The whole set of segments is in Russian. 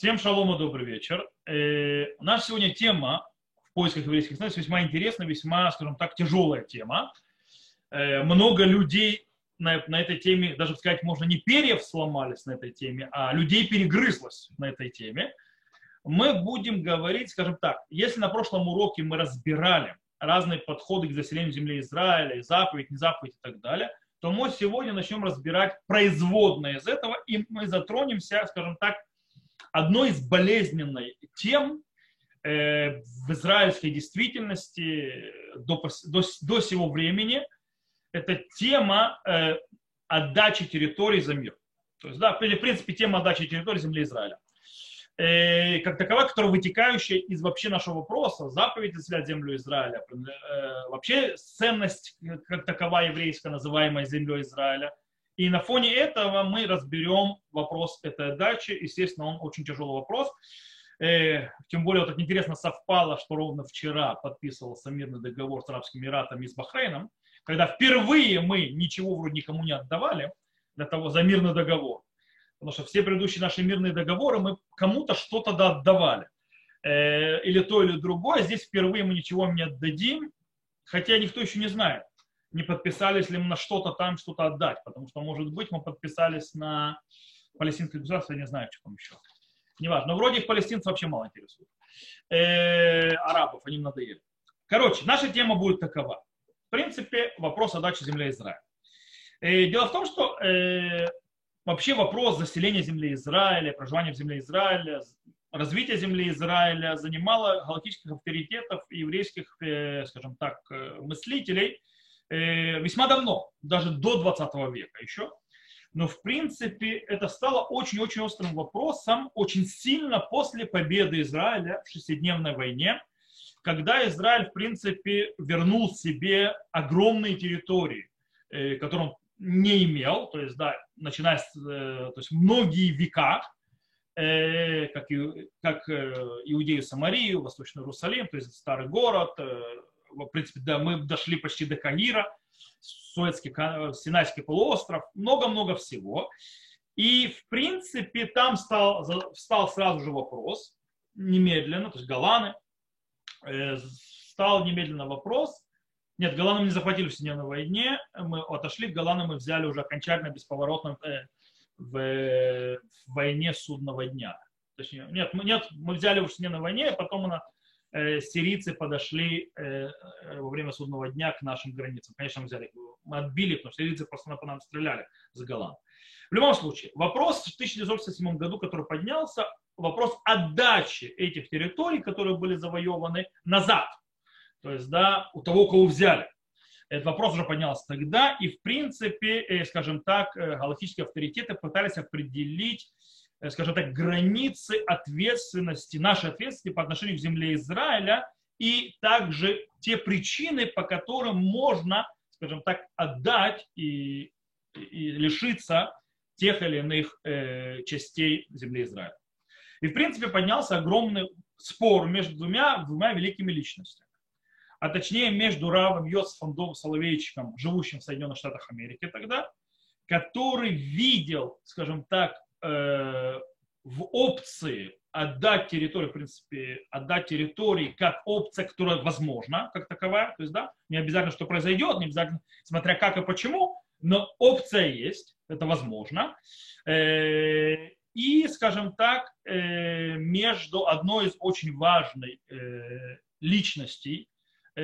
Всем шалом и добрый вечер. Э, у сегодня тема в поисках еврейских знаний весьма интересная, весьма, скажем так, тяжелая тема. Э, много людей на, на этой теме, даже сказать можно, не перьев сломались на этой теме, а людей перегрызлось на этой теме. Мы будем говорить, скажем так, если на прошлом уроке мы разбирали разные подходы к заселению земли Израиля, и заповедь, не заповедь и так далее, то мы сегодня начнем разбирать производные из этого, и мы затронемся, скажем так, одной из болезненных тем э, в израильской действительности до, до, до сего времени, это тема э, отдачи территорий за мир. То есть, да, в принципе, тема отдачи территории земли Израиля. Э, как таковая, которая вытекающая из вообще нашего вопроса, заповедь заселять землю Израиля, э, вообще ценность как таковая еврейская, называемая землей Израиля, и на фоне этого мы разберем вопрос этой дачи. Естественно, он очень тяжелый вопрос. Э, тем более, вот так интересно совпало, что ровно вчера подписывался мирный договор с Арабскими Эмиратами и с Бахрейном, когда впервые мы ничего вроде никому не отдавали для того, за мирный договор. Потому что все предыдущие наши мирные договоры мы кому-то что-то отдавали. Э, или то, или другое. Здесь впервые мы ничего не отдадим, хотя никто еще не знает не подписались ли мы на что-то там, что-то отдать, потому что, может быть, мы подписались на палестинское государство, я не знаю, что там еще. Неважно. Но вроде их палестинцев вообще мало интересует. Э, арабов, они им надоели. Короче, наша тема будет такова. В принципе, вопрос отдачи земли Израиля. Э, дело в том, что э, вообще вопрос заселения земли Израиля, проживания в земле Израиля, развитие земли Израиля занимало галактических авторитетов и еврейских, э, скажем так, мыслителей весьма давно, даже до 20 века еще. Но в принципе это стало очень-очень острым вопросом очень сильно после победы Израиля в шестидневной войне, когда Израиль в принципе вернул себе огромные территории, э, которые он не имел, то есть, да, начиная с э, то есть, многие века, как, и, как Иудею Самарию, Восточный Иерусалим, то есть старый город, в принципе, да, мы дошли почти до Каира, Суэцкий, Синайский полуостров, много-много всего. И, в принципе, там стал, стал сразу же вопрос, немедленно, то есть Голланы, э, стал немедленно вопрос, нет, Голланы не захватили в Всемирной войне, мы отошли, Голланы мы взяли уже окончательно бесповоротно э, в, войне судного дня. Точнее, нет, мы, нет, мы взяли в Всемирной войне, а потом Э, сирийцы подошли э, э, во время судного дня к нашим границам. Конечно, мы взяли мы отбили, потому что сирийцы просто по нам стреляли с Голланд. В любом случае, вопрос в 1967 году, который поднялся, вопрос отдачи этих территорий, которые были завоеваны, назад. То есть, да, у того, кого взяли. Этот вопрос уже поднялся тогда, и, в принципе, скажем так, галактические авторитеты пытались определить Э, скажем так, границы ответственности, нашей ответственности по отношению к земле Израиля и также те причины, по которым можно, скажем так, отдать и, и лишиться тех или иных э, частей земли Израиля. И, в принципе, поднялся огромный спор между двумя, двумя великими личностями. А точнее, между Равом Йосифом Дов Соловейчиком, живущим в Соединенных Штатах Америки тогда, который видел, скажем так, Э, в опции отдать территорию, в принципе, отдать территории как опция, которая возможна, как таковая, то есть, да, не обязательно, что произойдет, не обязательно, смотря как и почему, но опция есть, это возможно. Э, и, скажем так, э, между одной из очень важных личностей в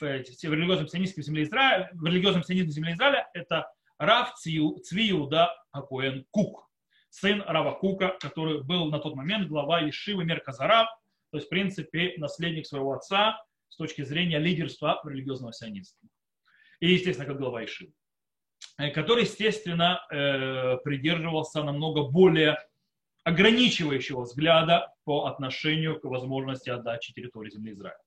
религиозном сионистском земле Израиля, в религиозном сионизме земле Израиля, это Рав Цвиуда Акуэн Кук сын Рава Кука, который был на тот момент глава Ешивы Мерказарав, то есть, в принципе, наследник своего отца с точки зрения лидерства религиозного сионизма. И, естественно, как глава Ешивы э, который, естественно, э, придерживался намного более ограничивающего взгляда по отношению к возможности отдачи территории земли Израиля.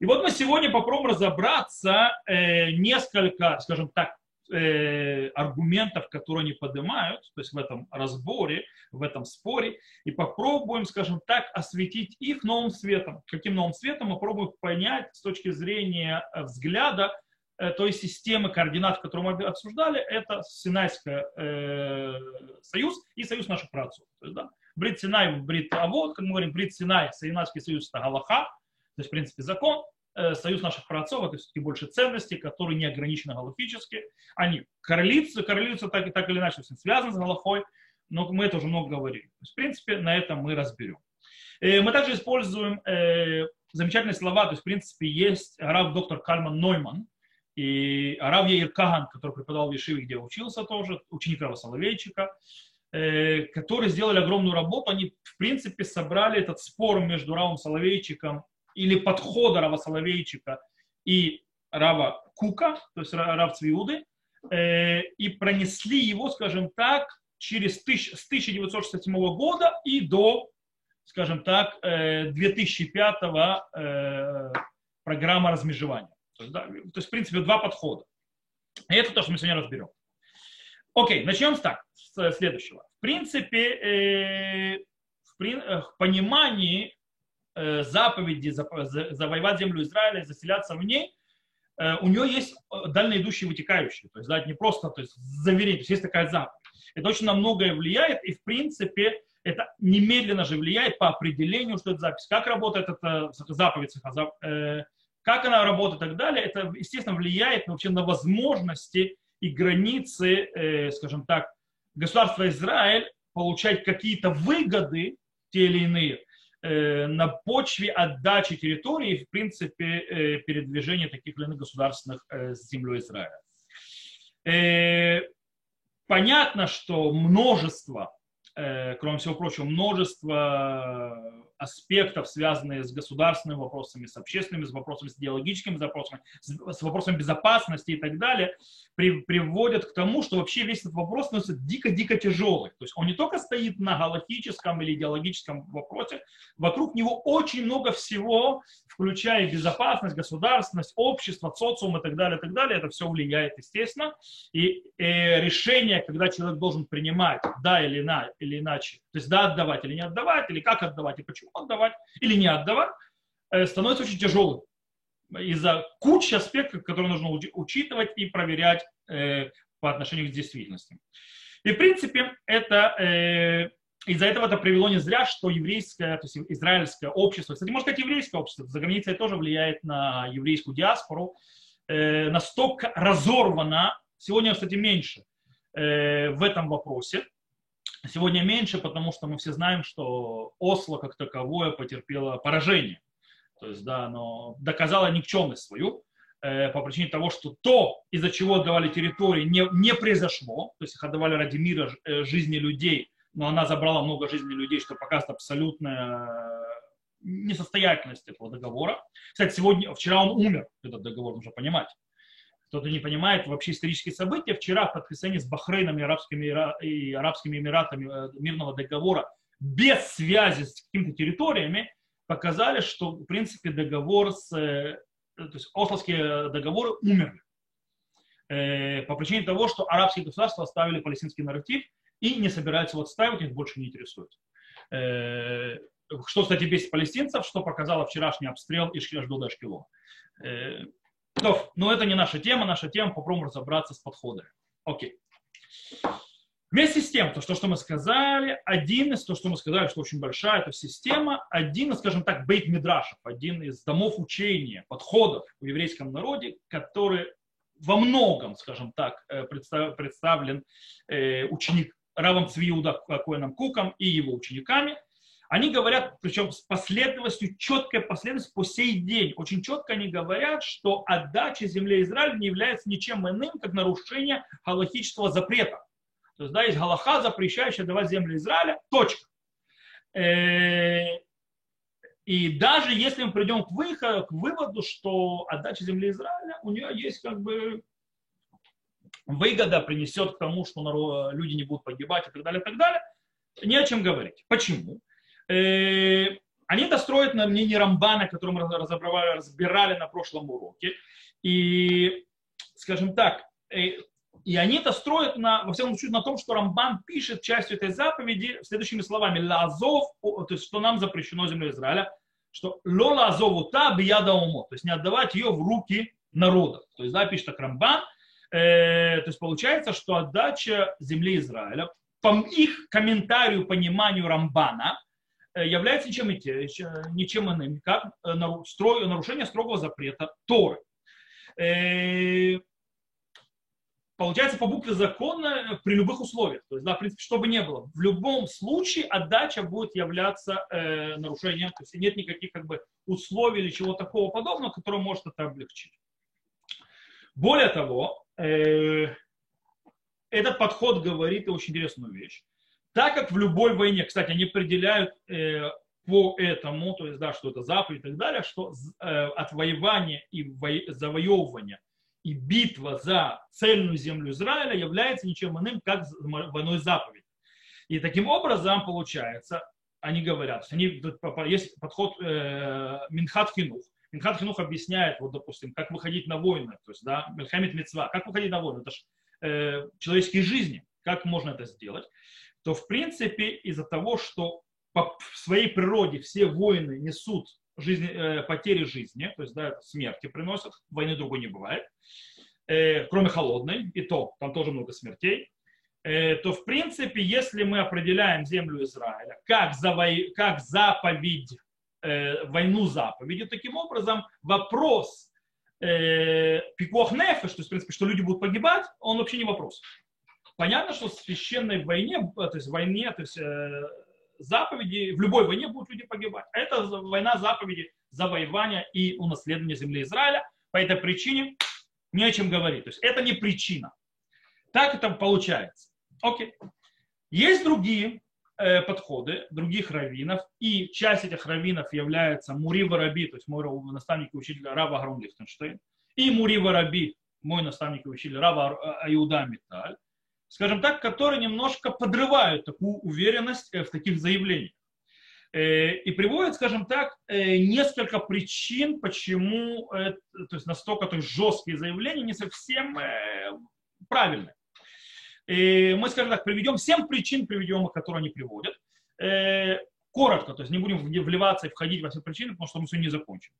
И вот мы сегодня попробуем разобраться э, несколько, скажем так, э, аргументов, которые они поднимают, то есть в этом разборе, в этом споре, и попробуем, скажем так, осветить их новым светом. Каким новым светом мы пробуем понять с точки зрения э, взгляда э, той системы координат, которую мы обсуждали, это Синайский э, союз и союз наших праотцов. Да, Брит Синай, Брит Авод, как мы говорим, Брит Синай, Синайский союз это Галаха, то есть, в принципе, закон, союз наших праотцов, это все-таки больше ценностей, которые не ограничены галактически. Они коррелируются, коррелируются так, так или иначе, связаны с Галахой, но мы это уже много говорили. То есть, в принципе, на этом мы разберем. Э, мы также используем э, замечательные слова, то есть, в принципе, есть араб доктор Кальман Нойман и араб Яир Каган, который преподавал в Ешиве, где учился тоже, ученик Рава Соловейчика, э, которые сделали огромную работу. Они, в принципе, собрали этот спор между Равом Соловейчиком или подхода Рава Соловейчика и Рава Кука, то есть Рав Цвиуды, и пронесли его, скажем так, через тысяч, с 1967 года и до скажем так, 2005 э, э, программа размежевания. То есть, да, то есть, в принципе, два подхода. И это то, что мы сегодня разберем. Окей, начнем с так, с следующего. В принципе, э, в, в понимании заповеди завоевать землю Израиля заселяться в ней, у нее есть дальноидущие вытекающие. То есть, да, не просто то есть, заверить, то есть есть такая заповедь. Это очень на многое влияет, и в принципе это немедленно же влияет по определению, что это запись, как работает эта заповедь, э, как она работает и так далее. Это, естественно, влияет вообще на возможности и границы, э, скажем так, государства Израиль получать какие-то выгоды, те или иные, э, на почве отдачи территории, в принципе, передвижения таких или иных государственных с землей Израиля. Понятно, что множество Э, кроме всего прочего, множество аспектов, связанные с государственными вопросами, с общественными, с вопросами, с идеологическими вопросами, с вопросами безопасности и так далее, при, приводят к тому, что вообще весь этот вопрос становится дико-дико тяжелый. То есть он не только стоит на галактическом или идеологическом вопросе, вокруг него очень много всего, включая безопасность, государственность, общество, социум и так далее, и так далее. Это все влияет, естественно. И, и э, решение, когда человек должен принимать да или, на, или иначе, то есть да отдавать или не отдавать, или как отдавать и почему отдавать или не отдавать, э, становится очень тяжелым из-за кучи аспектов, которые нужно учитывать и проверять э, по отношению к действительности. И, в принципе, это, э, из-за этого это привело не зря, что еврейское, то есть израильское общество, кстати, можно сказать, еврейское общество, за границей тоже влияет на еврейскую диаспору, настолько разорвано, сегодня, кстати, меньше в этом вопросе, Сегодня меньше, потому что мы все знаем, что Осло как таковое потерпело поражение. То есть, да, оно доказало никчемность свою э, по причине того, что то, из-за чего отдавали территории, не, не произошло. То есть их отдавали ради мира э, жизни людей, но она забрала много жизней людей, что показывает абсолютная несостоятельность этого договора. Кстати, сегодня, вчера он умер, этот договор, нужно понимать кто-то не понимает вообще исторические события, вчера в подписании с Бахрейном и Арабскими, и Арабскими Эмиратами э, мирного договора без связи с какими-то территориями показали, что, в принципе, договор с, э, то есть Ословские договоры умерли. Э, по причине того, что арабские государства оставили палестинский нарратив и не собираются его отстаивать, их больше не интересует. Что, кстати, без палестинцев, что показало вчерашний обстрел Ашдода Ашкелона. Но, это не наша тема, наша тема попробуем разобраться с подходами. Окей. Вместе с тем, то, что, мы сказали, один из, то, что мы сказали, что очень большая эта система, один из, скажем так, бейт мидрашев, один из домов учения, подходов в еврейском народе, который во многом, скажем так, э, представлен э, ученик Равом Цвиуда Коэном Куком и его учениками – они говорят, причем с последовательностью, четкой последовательностью по сей день, очень четко они говорят, что отдача земли Израиля не является ничем иным, как нарушение галахического запрета. То есть, да, есть галаха, запрещающая давать землю Израиля, точка. Э, и даже если мы придем к, выходу, к выводу, что отдача земли Израиля, у нее есть как бы выгода, принесет к тому, что люди не будут погибать и так далее, и так далее, не о чем говорить. Почему? Э, они это строят на мнении Рамбана, который мы разобрали, разбирали на прошлом уроке. И, скажем так, э, и они это строят на, во всяком случае на том, что Рамбан пишет частью этой заповеди следующими словами. Лазов, то есть что нам запрещено землю Израиля, что ло лазову та бияда умо, то есть не отдавать ее в руки народа. То есть, да, пишет так Рамбан, э, то есть получается, что отдача земли Израиля по их комментарию, пониманию Рамбана, является ничем, ничем иным, как нарушение строгого запрета Торы. Получается, по букве закона при любых условиях. То есть, да, в принципе, что бы ни было. В любом случае отдача будет являться э, нарушением. То есть нет никаких как бы, условий или чего такого подобного, которое может это облегчить. Более того, э, этот подход говорит очень интересную вещь. Так как в любой войне, кстати, они определяют э, по этому, то есть, да, что это заповедь и так далее, что э, отвоевание и во, завоевывание и битва за цельную землю Израиля является ничем иным, как войной заповедь. И таким образом, получается, они говорят, они, есть подход э, Минхат Хинух. Минхат Хинух объясняет, вот, допустим, как выходить на войны, то есть, да, Мельхамид Мецва, как выходить на войны, это же э, человеческие жизни, как можно это сделать, то, в принципе, из-за того, что по своей природе все войны несут жизни, э, потери жизни, то есть да, смерти приносят, войны другой не бывает, э, кроме холодной, и то там тоже много смертей, э, то в принципе, если мы определяем землю Израиля как, заво... как заповедь, э, войну заповедью, таким образом вопрос э, пикох нефеш, в принципе, что люди будут погибать, он вообще не вопрос. Понятно, что в священной войне, то есть в войне, то есть э, заповеди, в любой войне будут люди погибать. Это война заповеди завоевания и унаследования земли Израиля. По этой причине не о чем говорить. То есть это не причина. Так это получается. Окей. Есть другие э, подходы других раввинов, и часть этих раввинов является Мурива Раби, то есть мой наставник и учитель Рава Гарун Лихтенштейн, и Мурива Раби, мой наставник и учитель Рава Аюда Миталь скажем так, которые немножко подрывают такую уверенность э, в таких заявлениях. Э, и приводят, скажем так, э, несколько причин, почему то есть настолько то есть, жесткие заявления не совсем правильные. И мы, скажем так, приведем семь причин, приведем которые они приводят. Коротко, то есть не будем вливаться и входить во все причины, потому что мы сегодня не закончим.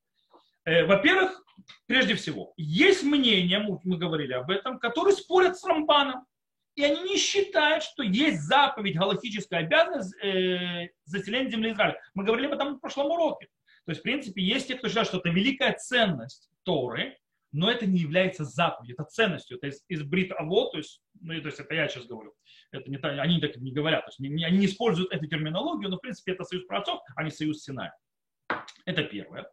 Во-первых, прежде всего, есть мнения, мы говорили об этом, которые спорят с Рамбаном и они не считают, что есть заповедь, галактическая обязанность э, заселения земли Израиля. Мы говорили об этом в прошлом уроке. То есть, в принципе, есть те, кто считает, что это великая ценность Торы, но это не является заповедью, это ценностью, это из, из брит аво, то есть, ну, то есть это я сейчас говорю, это не, они так не говорят, то есть они, они не используют эту терминологию, но в принципе это союз праотцов, а не союз Синая. Это первое.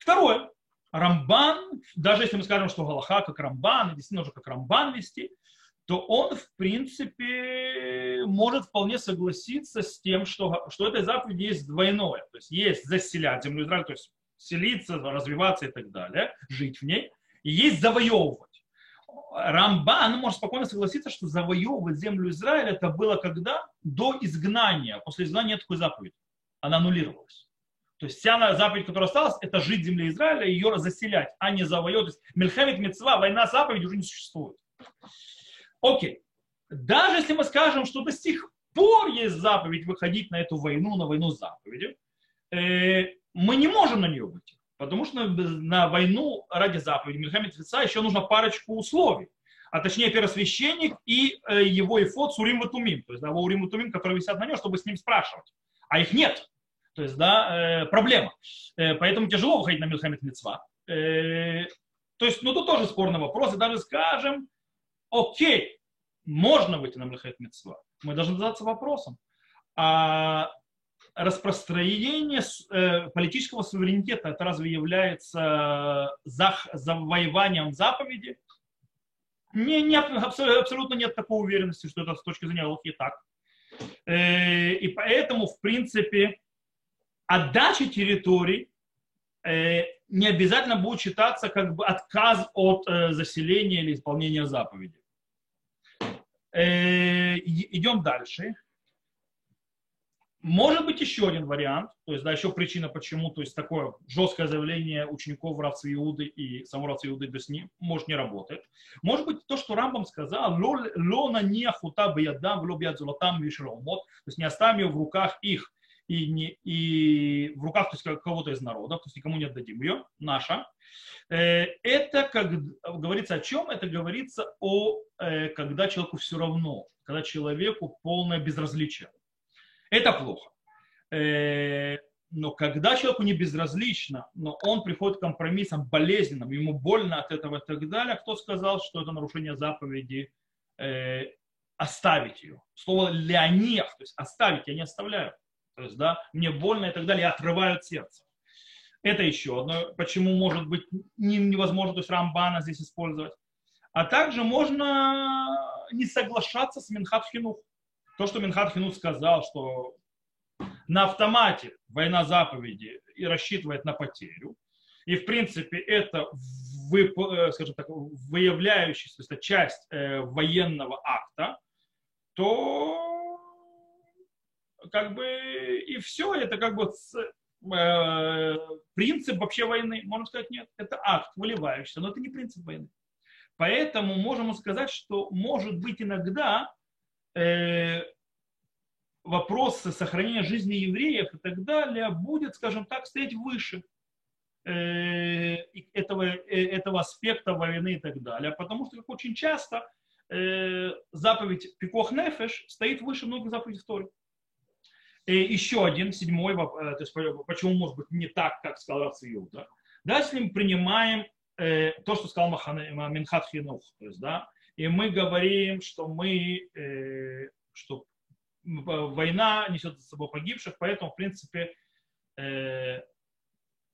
Второе. Рамбан, даже если мы скажем, что Галаха как Рамбан, действительно уже как Рамбан вести, то он, в принципе, может вполне согласиться с тем, что, что этой заповеди есть двойное. То есть есть заселять землю Израиля, то есть селиться, развиваться и так далее, жить в ней, и есть завоевывать. Рамбан может спокойно согласиться, что завоевывать землю Израиля это было когда? До изгнания. После изгнания такой заповеди. Она аннулировалась. То есть вся заповедь, которая осталась, это жить в земле Израиля и ее заселять, а не завоевывать. То есть Мельхемит Мецва, война заповедь уже не существует. Окей. Даже если мы скажем, что до сих пор есть заповедь выходить на эту войну, на войну заповеди, э, мы не можем на нее выйти. Потому что на войну ради заповеди Мельхамед Фица еще нужно парочку условий. А точнее первосвященник и э, его эфот Сурим Ватумим. То есть да, Урим Ватумим, которые висят на нем, чтобы с ним спрашивать. А их нет. То есть, да, э, проблема. Э, поэтому тяжело выходить на Мельхамед Мецва. Э, то есть, ну, тут тоже спорный вопрос. И даже скажем, окей, можно выйти на Млехет Мецва. Мы должны задаться вопросом, а распространение э, политического суверенитета, это разве является завоеванием заповеди? Не, не, абсолютно нет такой уверенности, что это с точки зрения Аллахи так. Э, и поэтому, в принципе, отдача территорий э, не обязательно будет считаться как бы отказ от заселения или исполнения заповеди. Э, идем дальше. Может быть еще один вариант, то есть да, еще причина, почему то есть такое жесткое заявление учеников Равца Иуды и самого Равца Иуды без них может не работает. Может быть то, что Рамбам сказал, лона не ахута биядам, вло биад золотам вишромот, то есть не оставим ее в руках их и, не, и в руках то есть, кого-то из народа, то есть никому не отдадим ее, наша. Э, это, как говорится о чем? Это говорится о, э, когда человеку все равно, когда человеку полное безразличие. Это плохо. Э, но когда человеку не безразлично, но он приходит к компромиссам болезненным, ему больно от этого и так далее, кто сказал, что это нарушение заповеди оставить ее? Слово леонех, то есть оставить, я не оставляю. То есть, да, мне больно и так далее, я отрываю от сердца. Это еще одно, почему может быть невозможно, то есть рамбана здесь использовать. А также можно не соглашаться с Минхат. То, что Минхат сказал, что на автомате война заповеди и рассчитывает на потерю. И, в принципе, это, вы, э, скажем так, выявляющаяся часть э, военного акта, то как бы и все, это как бы э, принцип вообще войны. Можно сказать, нет, это акт выливающийся, но это не принцип войны. Поэтому можем сказать, что может быть иногда э, вопрос сохранения жизни евреев и так далее будет, скажем так, стоять выше э, этого, э, этого аспекта войны и так далее. Потому что, как очень часто, э, заповедь Пикох Нефеш стоит выше многих заповедей Торе. И еще один, седьмой вопрос, то есть почему может быть не так, как сказал Рациюта. Да? если мы принимаем э, то, что сказал Минхат Хинух. То есть, да, и мы говорим, что мы, э, что война несет за собой погибших, поэтому, в принципе, э,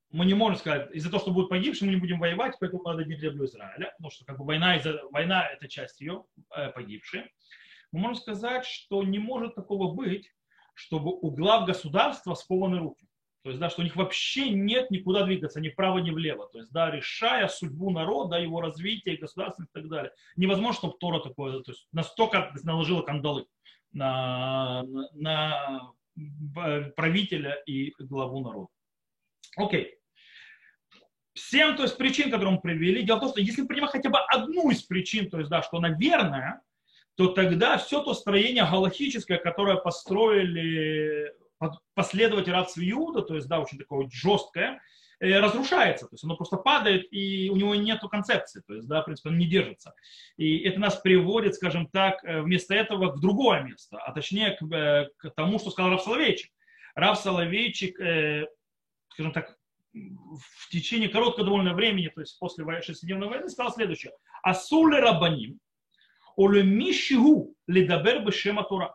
мы не можем сказать, из-за того, что будут погибшие, мы не будем воевать, поэтому надо бить землю Израиля, потому что как бы война, война это часть ее, э, погибшие. Мы можем сказать, что не может такого быть, чтобы у глав государства скованы руки. То есть, да, что у них вообще нет никуда двигаться, ни вправо, ни влево. То есть, да, решая судьбу народа, его развитие, государства и так далее. Невозможно, чтобы Тора такое, то есть, настолько наложила кандалы на, на правителя и главу народа. Окей. Семь, то есть, причин, которые мы привели. Дело в том, что если мы принимаем хотя бы одну из причин, то есть, да, что она верная, то тогда все то строение галахическое, которое построили последователь рабства Иуда, то есть, да, очень такое жесткое, э, разрушается, то есть оно просто падает, и у него нет концепции, то есть, да, в принципе, он не держится. И это нас приводит, скажем так, э, вместо этого в другое место, а точнее к, э, к тому, что сказал Рав Соловейчик. Рав Соловейчик, скажем так, в течение короткого довольно времени, то есть после шестидневной войны, сказал следующее. Асуле рабаним, оле мишигу ледабер бешема Тора.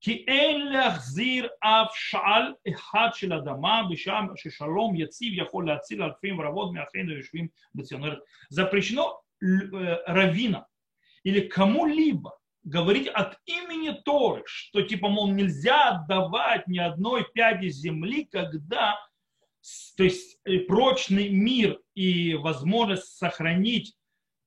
כי אין להחזיר אף שעל אחד של אדמה בשעה ששלום יציב יכול להציל אלפים ורבות מאחינו היושבים בציונות. Запрещено равина или кому-либо говорить от имени Торы, что типа, мол, нельзя отдавать ни одной пяди земли, когда то есть прочный мир и возможность сохранить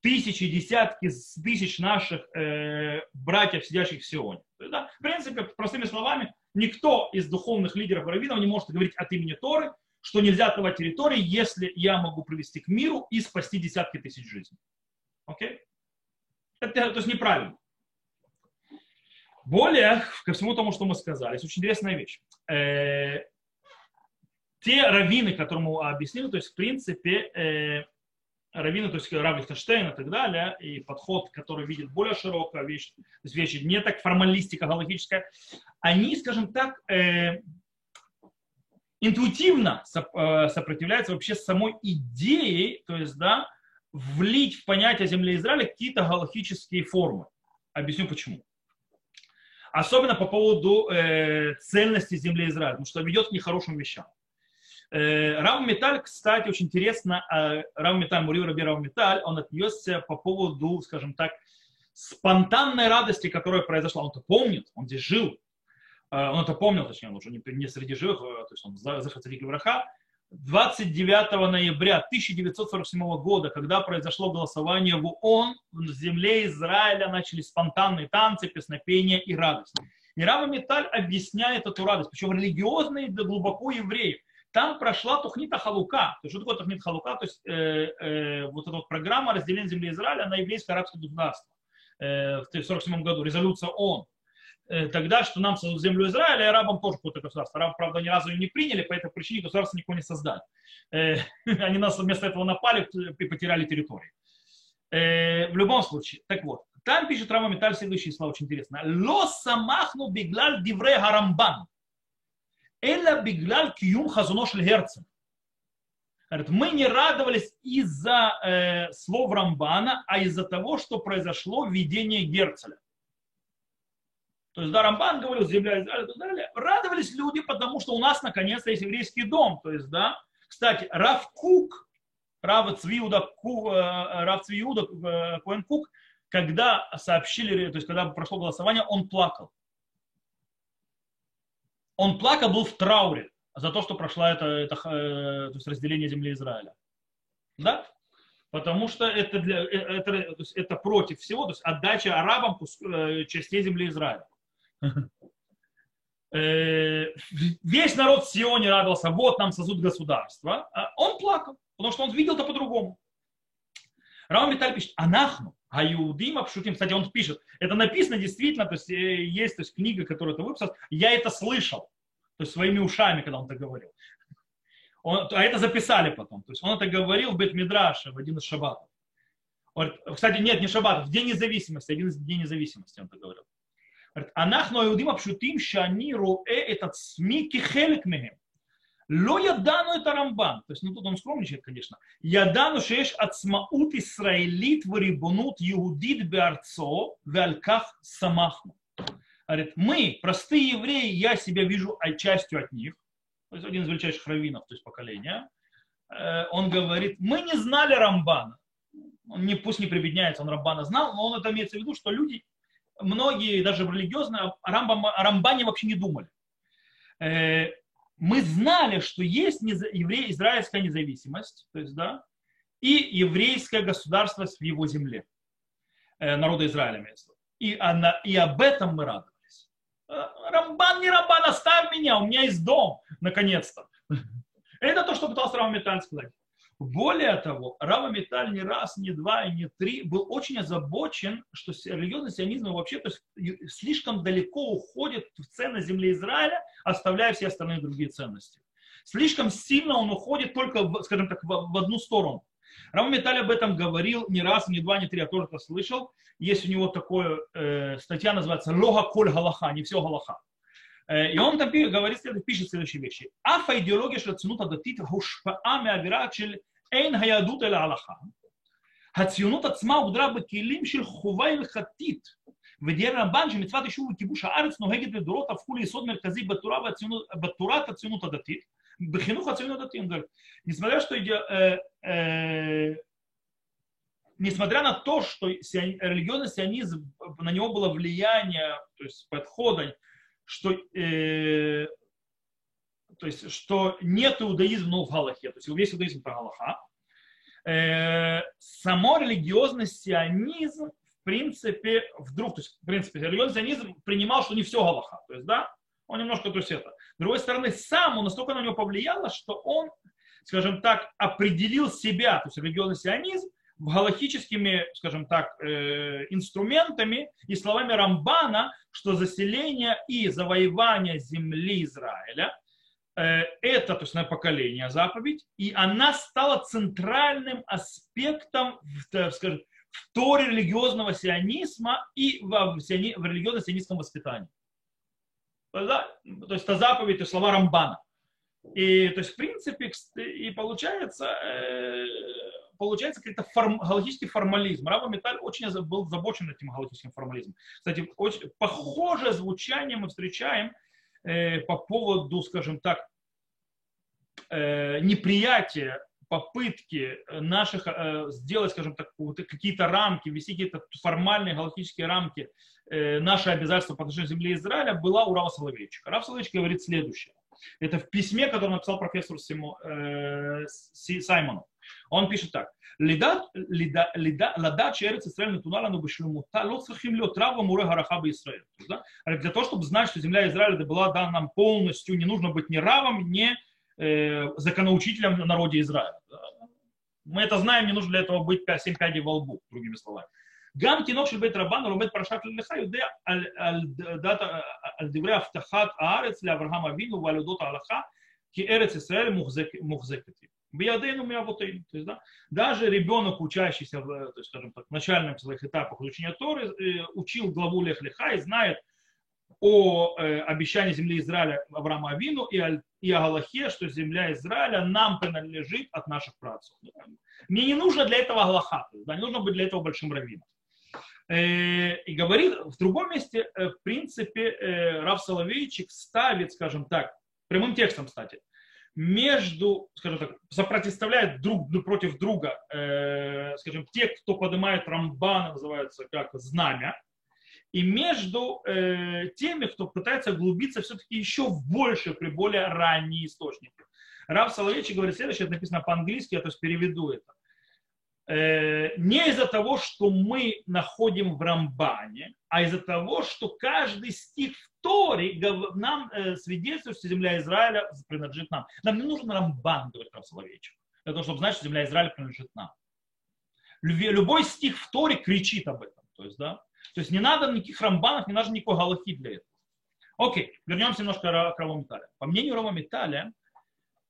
тысячи, десятки тысяч наших э, братьев, сидящих в Сионе. Да? В принципе, простыми словами, никто из духовных лидеров раввинов не может говорить от имени Торы, что нельзя отдавать территории, если я могу привести к миру и спасти десятки тысяч жизней. Окей? Это то есть неправильно. Более, ко всему тому, что мы сказали, есть очень интересная вещь. Э, те раввины, которые мы объяснили, то есть, в принципе, э, раввины, то есть Рав Лихтенштейн и так далее, и подход, который видит более широкую вещь, то есть вещи не так формалистика галактическая, они, скажем так, э, интуитивно э, сопротивляются вообще самой идее, то есть, да, влить в понятие земли Израиля какие-то галактические формы. Объясню почему. Особенно по поводу э, цельности земли Израиля, потому что ведет к нехорошим вещам. Э, Рав Металь, кстати, очень интересно, э, Рав Металь, Мурил Раби Рав Металь, он отнесся по поводу, скажем так, спонтанной радости, которая произошла. Он это помнит, он здесь жил. Э, он это помнил, точнее, он уже не, среди живых, то есть он Захацарик Враха. 29 ноября 1947 года, когда произошло голосование в ООН, в земле Израиля начались спонтанные танцы, песнопения и радость. И Рава Металь объясняет эту радость, причем религиозные, да глубоко евреев там прошла Тухнита Халука. То есть, что такое Тухнита Халука? То есть, э, э, вот эта вот программа разделения земли Израиля на еврейское арабское государство э, в 1947 году, резолюция ООН. Э, тогда, что нам создадут землю Израиля, и арабам тоже какое-то государство. Арабы, правда, ни разу ее не приняли, по этой причине государство никого не создали. Э, они нас вместо этого напали и потеряли территории. Э, в любом случае, так вот, там пишет Рама Металь следующие слова, очень интересно. Ло самахну биглаль дивре харамбан. Эля биглаль киюм хазуно герцен. Говорит, мы не радовались из-за э, слов Рамбана, а из-за того, что произошло видение Герцеля. То есть, да, Рамбан говорил, земля Израиля и так далее. Радовались люди, потому что у нас наконец-то есть еврейский дом. То есть, да, кстати, Рав Кук, Рав Цвиуда, Ку, э, Рав Цвиуда, э, Коэн Кук, когда сообщили, то есть, когда прошло голосование, он плакал. Он плакал, был в трауре за то, что прошла это, это то есть разделение земли Израиля. Да? Потому что это, для, это, то есть это против всего, то есть отдача арабам частей земли Израиля. Весь народ в Сионе радовался, вот нам создают государство. Он плакал, потому что он видел это по-другому. Рау Металь пишет, анахну, а Иудим Апшутим, кстати, он пишет, это написано действительно, то есть э, есть то есть, книга, которую это выписал, я это слышал, то есть своими ушами, когда он это говорил. Он, а это записали потом, то есть он это говорил в Бет-Мидраше в один из шабатов. Говорит, кстати, нет, не шаббат, в День независимости, один из Дней независимости он это говорил. Говорит, анахно иудим апшутим шани руэ этот смики хелек мегем. Ло ядану это Рамбан. То есть, ну тут он скромничает, конечно. Я Ядану шеешь ацмаут Исраилит варибунут иудит беарцо вальках самахну. Говорит, мы, простые евреи, я себя вижу отчастью от них. То есть один из величайших раввинов, то есть поколения. Э, он говорит, мы не знали Рамбана. Он не, пусть не прибедняется, он Рамбана знал, но он это имеется в виду, что люди, многие, даже религиозные, о, Рамбам, о Рамбане вообще не думали э, Э, мы знали, что есть еврей, израильская независимость, то есть, да, и еврейское государство в его земле, э, народа Израиля имеется. И, она, и об этом мы рады. Рамбан не Рамбан, оставь меня, у меня есть дом, наконец-то. Это то, что пытался Рава Металь сказать. Более того, Рава Металь не раз, не два и не три был очень озабочен, что религиозный сионизм вообще то есть, слишком далеко уходит в ценность земли Израиля, оставляя все остальные другие ценности. Слишком сильно он уходит только, скажем так, в одну сторону. Рава Металь об этом говорил не раз, не два, не три, я тоже это слышал. Есть у него такая э, статья, называется «Лога коль галаха», не все галаха. Э, и он там говорит, пишет следующие вещи. Афа идеология של הציונות הדתית הושפעה מהאווירה של אין היהדות אלא הלכה. הציונות עצמה הוגדרה בכלים של חובה הלכתית. ודיין רמב"ן שמצוות יישוב וכיבוש הארץ נוהגת לדורות הפכו ליסוד מרכזי בתורה והציונות, בתורת הציונות הדתית. בחינוך הציונות הדתית, несмотря что э, э, несмотря на то, что религиозный сионизм, на него было влияние, то есть подхода, что, э, то есть, что нет иудаизма но в Галахе, то есть весь иудаизм это Галаха, э, само религиозный сионизм, в принципе, вдруг, то есть, в принципе, религиозный сионизм принимал, что не все Галаха, то есть, да, он немножко, то есть это. С другой стороны, сам он настолько на него повлияло, что он, скажем так, определил себя, то есть религиозный сионизм, галактическими, скажем так, э, инструментами и словами Рамбана, что заселение и завоевание земли Израиля э, это, то есть на поколение заповедь, и она стала центральным аспектом, скажем, в торе религиозного сионизма и в, в религиозно-сионистском воспитании. То есть это заповедь, это слова Рамбана. И то есть в принципе и получается, э, получается какой-то форм, галактический формализм. Рава Металь очень был озабочен этим галактическим формализмом. Кстати, очень похожее звучание мы встречаем э, по поводу, скажем так, э, неприятия попытки наших э, сделать, скажем так, какие-то рамки, ввести какие-то формальные галактические рамки, э, наши обязательства по отношению к земле Израиля, была у Рава Соловейчика. Рав Соловейчик говорит следующее. Это в письме, которое написал профессор Симо, э, Саймону. Он пишет так. לדעת שארץ ישראל נתונה לנו בשלמותה, לא צריכים להיות רב ומורה הערכה בישראל. Для того, чтобы знать, что земля Израиля была дана нам полностью, не нужно быть ни равом, ни э, законоучителем в народе Израиля. Мы это знаем, не нужно для этого быть 7 пядей во лбу, другими словами. גם תינוק של בית רבן הלומד פרשת לך יודע על, על, על, על דברי הבטחת הארץ לאברהם אבינו ועל אודות ההלכה כי ארץ ישראל מוחזקת. Биядейну миавутейну. То есть, да, даже ребенок, учащийся в, то есть, скажем так, в начальных своих этапах изучения Торы, э, учил главу Лех Леха и знает о э, обещании земли Израиля Авраама Авину и, и о Галахе, что земля Израиля нам принадлежит от наших працев. Мне не нужно для этого Галаха, да, не нужно быть для этого большим раввином. Э, и говорит в другом месте, э, в принципе, э, Рав Соловейчик ставит, скажем так, прямым текстом, кстати, между, скажем так, сопротивляет друг против друга, э, скажем, те, кто поднимает Рамбана, называется как знамя, и между э, теми, кто пытается углубиться все-таки еще больше, при более ранние источники. Рав Соловейчик говорит следующее, это написано по-английски, я то есть переведу это. Э, не из-за того, что мы находим в Рамбане, а из-за того, что каждый стих в Торе нам э, свидетельствует, что земля Израиля принадлежит нам. Нам не нужен Рамбан, говорит Рав Соловейчик, для того, чтобы знать, что земля Израиля принадлежит нам. Любой стих в Торе кричит об этом. То есть, да, то есть не надо никаких рамбанов, не надо никакой галахи для этого. Окей, вернемся немножко к Раву Метале. По мнению Рава Металя,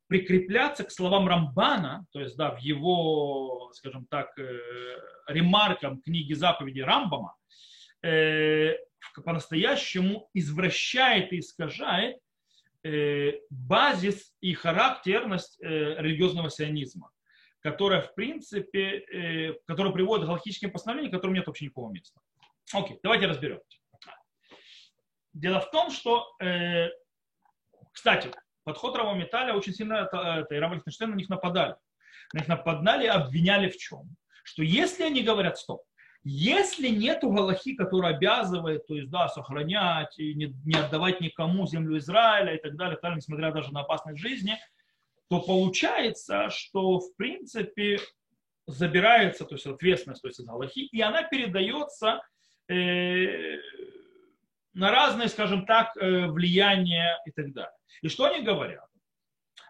прикрепляться к словам Рамбана, то есть да, в его, скажем так, э, ремаркам книги заповеди Рамбама, э, по-настоящему извращает и искажает э, базис и характерность религиозного сионизма, которая, в принципе, которая приводит к галактическим постановлениям, которым нет вообще никакого места. Окей, давайте разберем. Дело в том, что, э, кстати, подход Рава Металя очень сильно, это, и Рава на них нападали. На них нападали, обвиняли в чем? Что если они говорят, стоп, если нет галахи, который обязывает, то есть, да, сохранять и не, не отдавать никому землю Израиля и так далее, так несмотря даже на опасность жизни, то получается, что, в принципе, забирается то есть, ответственность то есть, из галахи, и она передается Э, на разные, скажем так, э, влияния и так далее. И что они говорят?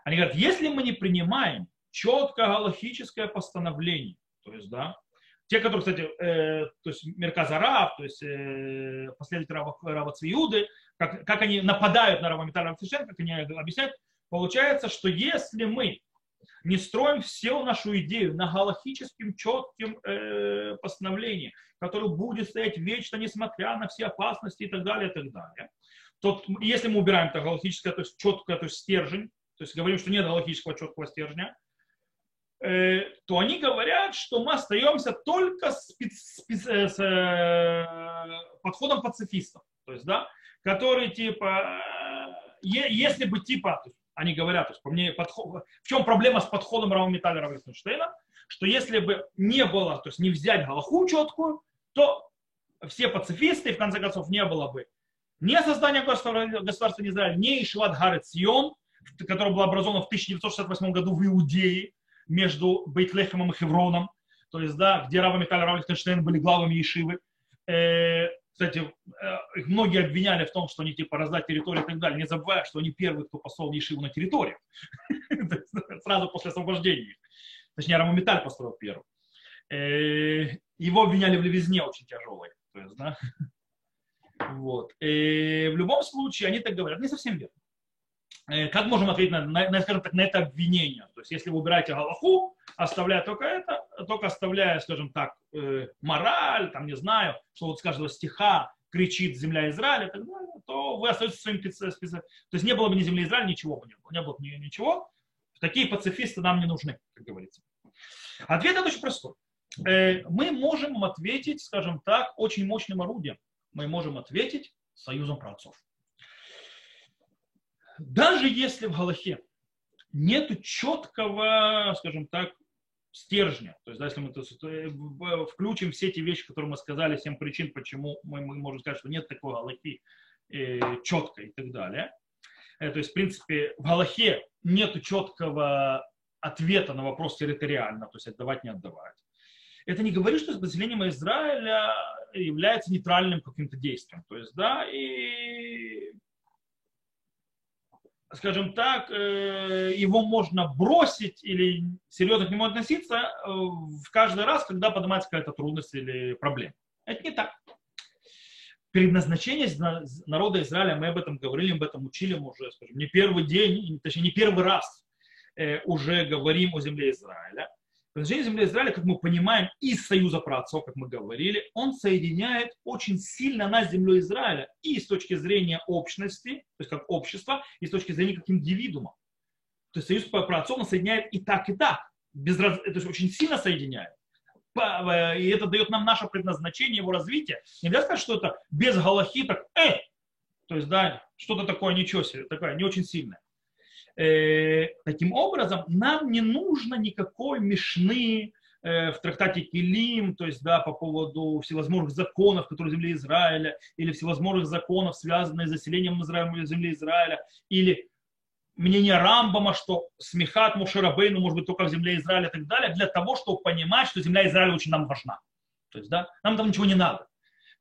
Они говорят, если мы не принимаем четкое галахическое постановление, то есть, да, те, которые, кстати, э, то есть Мерказарав, то есть э, последователи Рава, Рава Цвиуды, как, как они нападают на Рава Металла как они объясняют, получается, что если мы не строим всю нашу идею на галахическим четким э, постановлении, которое будет стоять вечно, несмотря на все опасности и так далее, и так далее. То, если мы убираем это галактическое, то есть четкое, то есть стержень, то есть говорим, что нет галактического четкого стержня, то они говорят, что мы остаемся только с, э, э, подходом пацифистов. То есть, да, который типа, э, если бы типа, они говорят, то есть, по мне, подход, в чем проблема с подходом Металля Рава что если бы не было, то есть не взять Галаху четкую, то все пацифисты, в конце концов, не было бы ни создания государства, государства Израиль, ни Ишват Гарет Сион, которое было образовано в 1968 году в Иудее между Бейтлехемом и Хевроном, то есть, да, где Рава Михаил и Рав Лихтенштейн были главами Ешивы. Э, кстати, э, многие обвиняли в том, что они типа раздать территорию и так далее, не забывая, что они первые, кто послал Ешиву на территорию, сразу после освобождения. Точнее, Рамамиталь построил первым. Э, его обвиняли в левизне очень тяжелой. То есть, да? вот. И в любом случае, они так говорят, не совсем верно. Э, как можем ответить на, на, скажем так, на это обвинение? То есть, если вы убираете Галаху, оставляя только это, только оставляя, скажем так, э, мораль, там, не знаю, что вот с каждого стиха кричит земля Израиля так далее, то вы остаетесь своим спецификацией. То есть не было бы ни земли Израиля, ничего бы не было. Не было бы ничего. Такие пацифисты нам не нужны, как говорится. Ответ очень простой. Э, мы можем ответить, скажем так, очень мощным орудием. Мы можем ответить союзом праотцов. Даже если в Галахе нет четкого, скажем так, стержня, то есть да, если мы э, включим все эти вещи, которые мы сказали, семь причин, почему мы, мы можем сказать, что нет такой Галахи э, четкой и так далее. Э, то есть, в принципе, в Галахе нет четкого ответа на вопрос территориально, то есть отдавать, не отдавать это не говорит, что населением Израиля является нейтральным каким-то действием. То есть, да, и, скажем так, э, его можно бросить или серьезно к нему относиться э, в каждый раз, когда поднимается какая-то трудность или проблема. Это не так. Предназначение народа Израиля, мы об этом говорили, об этом учили, мы уже, скажем, не первый день, точнее, не первый раз э, уже говорим о земле Израиля, Предназначение земли Израиля, как мы понимаем, из союза праотцов, как мы говорили, он соединяет очень сильно нас с землей Израиля и с точки зрения общности, то есть как общества, и с точки зрения как индивидуума. То есть союз праотцов он соединяет и так, и так. Без раз... То есть очень сильно соединяет. И это дает нам наше предназначение, его развитие. Нельзя сказать, что это без галахи, так, э, то есть, да, что-то такое, ничего себе, такое, не очень сильное. Э, таким образом, нам не нужно никакой мешны э, в трактате Килим, то есть, да, по поводу всевозможных законов, которые в земле Израиля, или всевозможных законов, связанных с заселением Израиля, земли Израиля, или мнение Рамбама, что смехат Мушарабейну может быть только в земле Израиля и так далее, для того, чтобы понимать, что земля Израиля очень нам важна. То есть, да, нам там ничего не надо.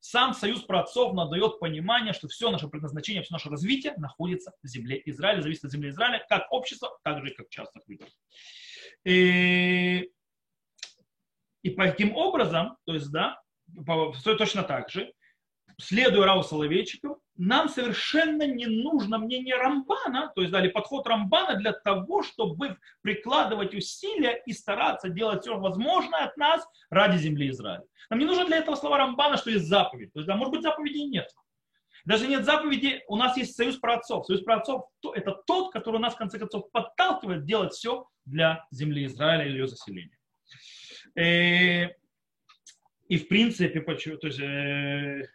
Сам союз праотцов нам дает понимание, что все наше предназначение, все наше развитие находится в земле Израиля, зависит от земли Израиля, как общество, так же и как частных людей. И, и таким образом, то есть, да, точно так же, следуя Рау Соловейчику, нам совершенно не нужно мнение Рамбана, то есть дали подход Рамбана для того, чтобы прикладывать усилия и стараться делать все возможное от нас ради земли Израиля. Нам не нужно для этого слова Рамбана, что есть заповедь. То есть, да, может быть, заповедей нет. Даже нет заповеди, у нас есть союз праотцов. Союз праотцов – это тот, который нас, в конце концов, подталкивает делать все для земли Израиля и ее заселения. И, э, и в принципе, то есть, э,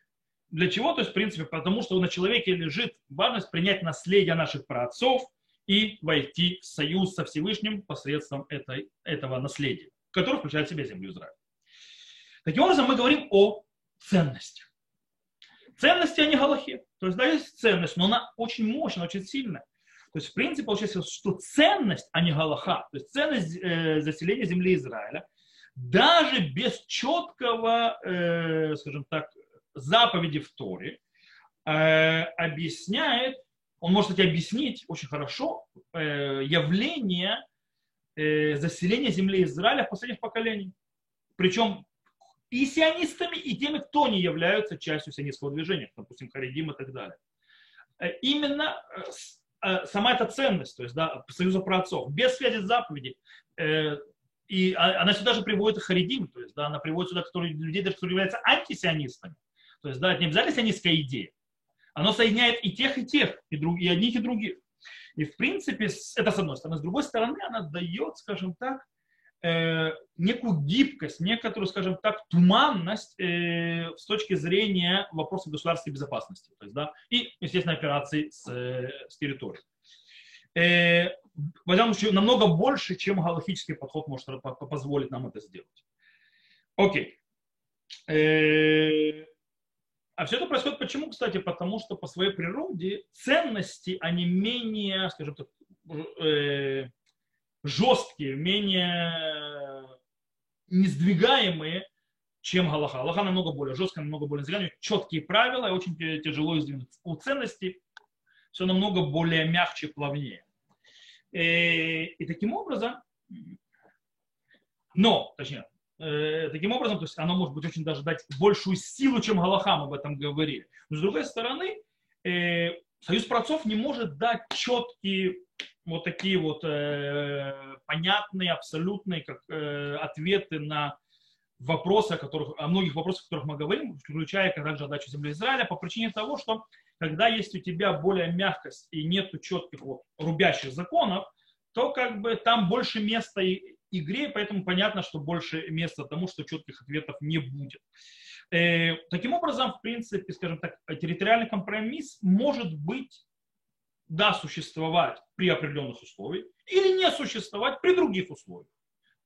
для чего? То есть, в принципе, потому что на человеке лежит важность принять наследие наших праотцов и войти в союз со Всевышним посредством этой, этого наследия, которое включает в себя землю Израиля. Таким образом, мы говорим о ценностях. Ценности, они галахи. То есть, да, есть ценность, но она очень мощная, очень сильная. То есть, в принципе, получается, что ценность, а не галаха, то есть ценность э, заселения земли Израиля, даже без четкого, э, скажем так, заповеди в Торе э, объясняет, он может кстати, объяснить очень хорошо э, явление э, заселения земли Израиля в последних поколениях. Причем и сионистами, и теми, кто не являются частью сионистского движения, допустим, Харидим и так далее. Именно сама эта ценность, то есть да, союза праотцов, без связи с заповедью, и а, она сюда же приводит Харидим, то есть да, она приводит сюда которые, людей, которые являются антисионистами. То есть, да, это не обязательно сионистская идея. Оно соединяет и тех, и тех, и, друг, и одних, и других. И, в принципе, это с одной стороны. С другой стороны, она дает, скажем так, э, некую гибкость, некоторую, скажем так, туманность э, с точки зрения вопроса государственной безопасности. То есть, да, и, естественно, операций с, э, с территорией. Э, намного больше, чем галактический подход может позволить нам это сделать. Окей. Э, а все это происходит почему, кстати? Потому что по своей природе ценности, они менее, скажем так, э, жесткие, менее несдвигаемые, чем Галаха. Галаха намного более жесткая, намного более сдвигаемая, четкие правила и очень тяжело издвинуть. У ценностей все намного более мягче, плавнее. И, э, и таким образом, но, точнее, Э, таким образом, то есть оно может быть очень даже дать большую силу, чем Галаха, мы об этом говорили. Но с другой стороны, э, союз працов не может дать четкие вот такие вот э, понятные, абсолютные как, э, ответы на вопросы, о, которых, о многих вопросах, о которых мы говорим, включая также задачу земли Израиля, по причине того, что когда есть у тебя более мягкость и нет четких вот, рубящих законов, то как бы там больше места и игре, поэтому понятно, что больше места тому, что четких ответов не будет. Э, таким образом, в принципе, скажем так, территориальный компромисс может быть, да, существовать при определенных условиях или не существовать при других условиях.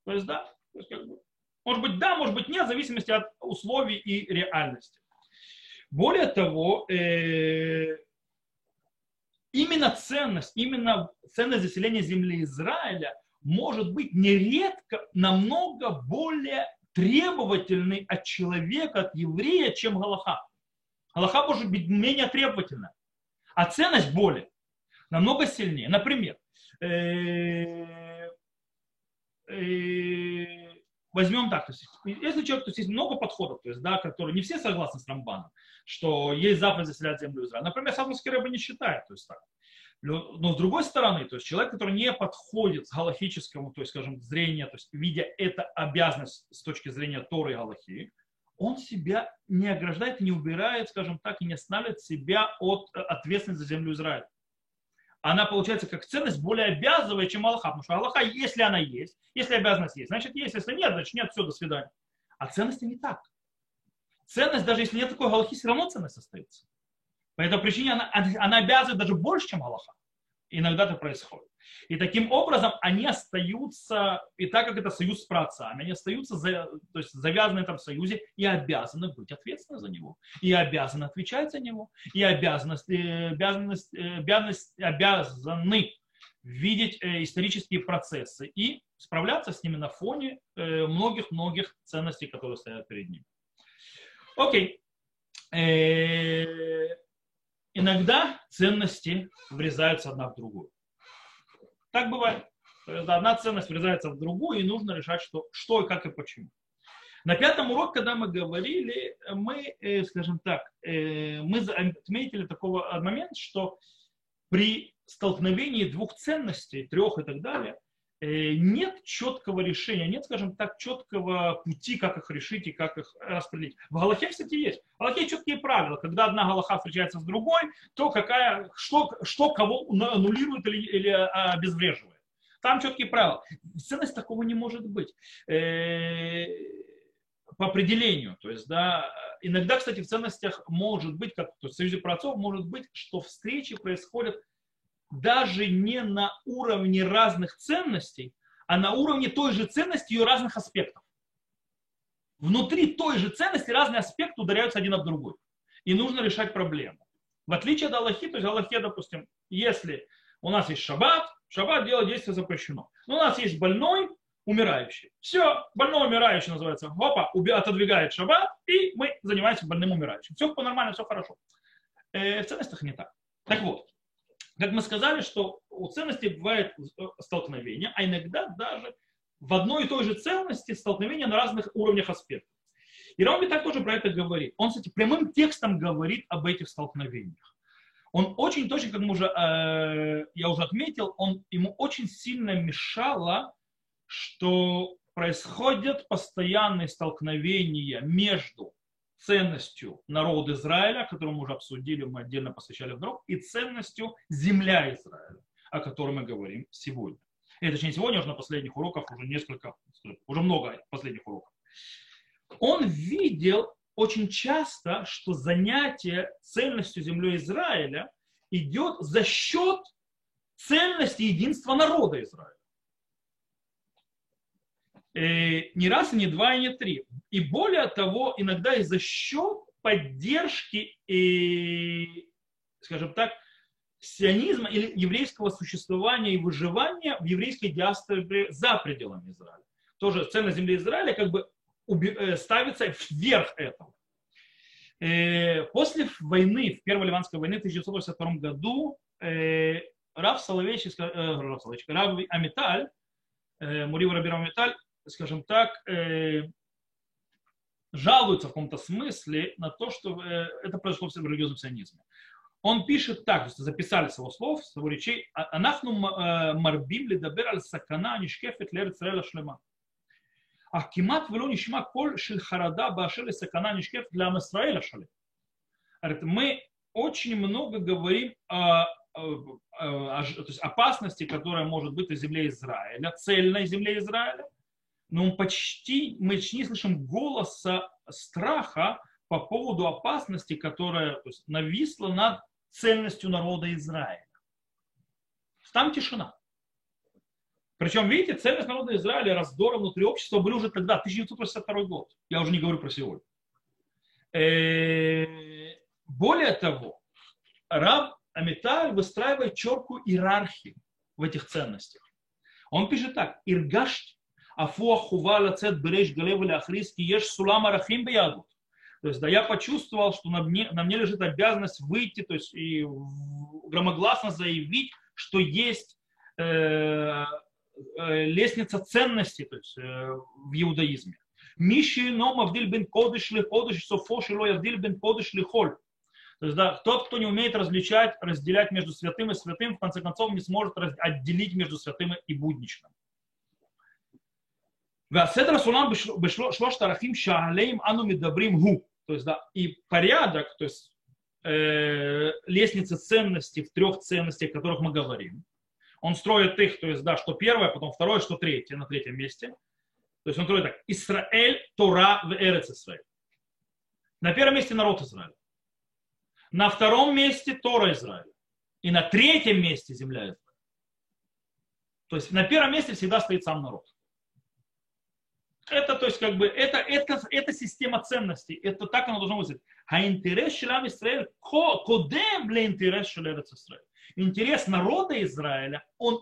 То есть, да, то есть, как бы, может быть, да, может быть, нет, в зависимости от условий и реальности. Более того, э, именно ценность, именно ценность заселения земли Израиля – может быть нередко намного более требовательный от человека, от еврея, чем Галаха. Галаха может быть менее требовательна, а ценность более, намного сильнее. Например, э, э, возьмем так, то есть, если человек, то есть, много подходов, то есть, да, которые не все согласны с Рамбаном, что есть заповедь заселять землю Израиля. Например, Савнский рыба не считает, то есть так. Но с другой стороны, то есть человек, который не подходит с галахическому, то есть, скажем, зрения, то есть, видя это обязанность с точки зрения Торы и Галахи, он себя не ограждает, не убирает, скажем так, и не останавливает себя от э, ответственности за землю Израиля. Она получается как ценность более обязывая, чем Аллаха. Потому что Аллаха, если она есть, если обязанность есть, значит есть. Если нет, значит нет, все, до свидания. А ценности не так. Ценность, даже если нет такой Аллахи, все равно ценность остается. По этой причине она, она обязывает даже больше, чем Аллаха. Иногда это происходит. И таким образом они остаются, и так как это союз с праотцами, они остаются за, то есть завязаны в этом союзе и обязаны быть ответственны за него, и обязаны отвечать за него, и обязанность, э, обязанность, э, обязанность, обязаны видеть э, исторические процессы и справляться с ними на фоне многих-многих ценностей, которые стоят перед ним. Окей. Иногда ценности врезаются одна в другую. Так бывает. То есть одна ценность врезается в другую, и нужно решать, что, что и как и почему. На пятом уроке, когда мы говорили, мы, э, скажем так, э, мы отметили такой момент, что при столкновении двух ценностей, трех и так далее, Э, нет четкого решения, нет, скажем так, четкого пути, как их решить и как их распределить. В Галахе, кстати, есть. В Галахе четкие правила. Когда одна Галаха встречается с другой, то какая, что, что кого аннулирует или, или а, обезвреживает. Там четкие правила. Ценность такого не может быть. Э, по определению. То есть, да, иногда, кстати, в ценностях может быть, как то есть в Союзе праотцов, может быть, что встречи происходят даже не на уровне разных ценностей, а на уровне той же ценности ее разных аспектов. Внутри той же ценности разные аспекты ударяются один об другой. И нужно решать проблему. В отличие от Аллахи, то есть Аллахе, допустим, если у нас есть шаббат, шаббат делать действие запрещено. Но у нас есть больной, умирающий. Все, больной умирающий называется, опа, отодвигает шаббат, и мы занимаемся больным умирающим. Все нормально, все хорошо. Э, в ценностях не так. Так вот, как мы сказали, что у ценностей бывает э, столкновение, а иногда даже в одной и той же ценности столкновения на разных уровнях аспектов. И Рамби так тоже про это говорит. Он, кстати, прямым текстом говорит об этих столкновениях. Он очень точно, как мы уже, э, я уже отметил, он, ему очень сильно мешало, что происходят постоянные столкновения между ценностью народа Израиля, которую мы уже обсудили, мы отдельно посвящали вдруг, и ценностью земля Израиля, о которой мы говорим сегодня. И точнее сегодня уже на последних уроках, уже несколько, уже много последних уроков. Он видел очень часто, что занятие ценностью землей Израиля идет за счет ценности единства народа Израиля. Э, не раз, и не два, и не три. И более того, иногда и за счет поддержки, и, скажем так, сионизма или еврейского существования и выживания в еврейской диаспоре за пределами Израиля. Тоже ценность земли Израиля как бы э, ставится вверх этого. Э, после войны, в Первой Ливанской войны в 1982 году, Рав Соловейчик, Рав, Соловейчик, Рав Амиталь, Мурив Рабир Амиталь скажем так, э, жалуется в каком-то смысле на то, что э, это произошло в религиозном сионизме. Он пишет так, то есть записали с его слов, с его речей, «А, «Анахну э, марбим лидабер аль сакана нишкефет лер цреля шлема». А кимат вело нишма коль шель харада башели сакана нишкефет для Амисраэля шале. Мы очень много говорим о, о, о, о то опасности, которая может быть в земле Израиля, цельной земле Израиля, но мы почти, мы почти не слышим голоса страха по поводу опасности, которая то есть, нависла над цельностью народа Израиля. Там тишина. Причем, видите, цельность народа Израиля, раздоры внутри общества были уже тогда, 1982 год. Я уже не говорю про сегодня. Э, более того, Раб Амиталь выстраивает четкую иерархию в этих ценностях. Он пишет так. Иргашт Афуа хува лацет береш галева ляхрис еш сулам арахим биядут. То есть, да, я почувствовал, что на мне, на мне лежит обязанность выйти, то есть и громогласно заявить, что есть э, э, лестница ценностей то есть, э, в иудаизме. Миши ном авдиль бен кодыш ли кодыш, софо шило авдиль бен кодыш ли холь. То есть, да, тот, кто не умеет различать, разделять между святым и святым, в конце концов не сможет отделить между святым и будничным. Васседр Асулам Бешлош Тарахим Шаалейм Ану Медабрим Гу. То есть, да, и порядок, то есть э, лестница ценностей в трех ценностях, о которых мы говорим. Он строит их, то есть, да, что первое, потом второе, что третье, на третьем месте. То есть он строит так. Исраэль, Тора, в Эрец Исраэль. На первом месте народ Израиля. На втором месте Тора Израиля. И на третьем месте земля Израиля. То есть на первом месте всегда стоит сам народ. Это, то есть, как бы, это, это, это система ценностей. Это так оно должно быть. А интерес Шилам Израиль кодем для интерес Шилерец Израиль. Интерес народа Израиля, он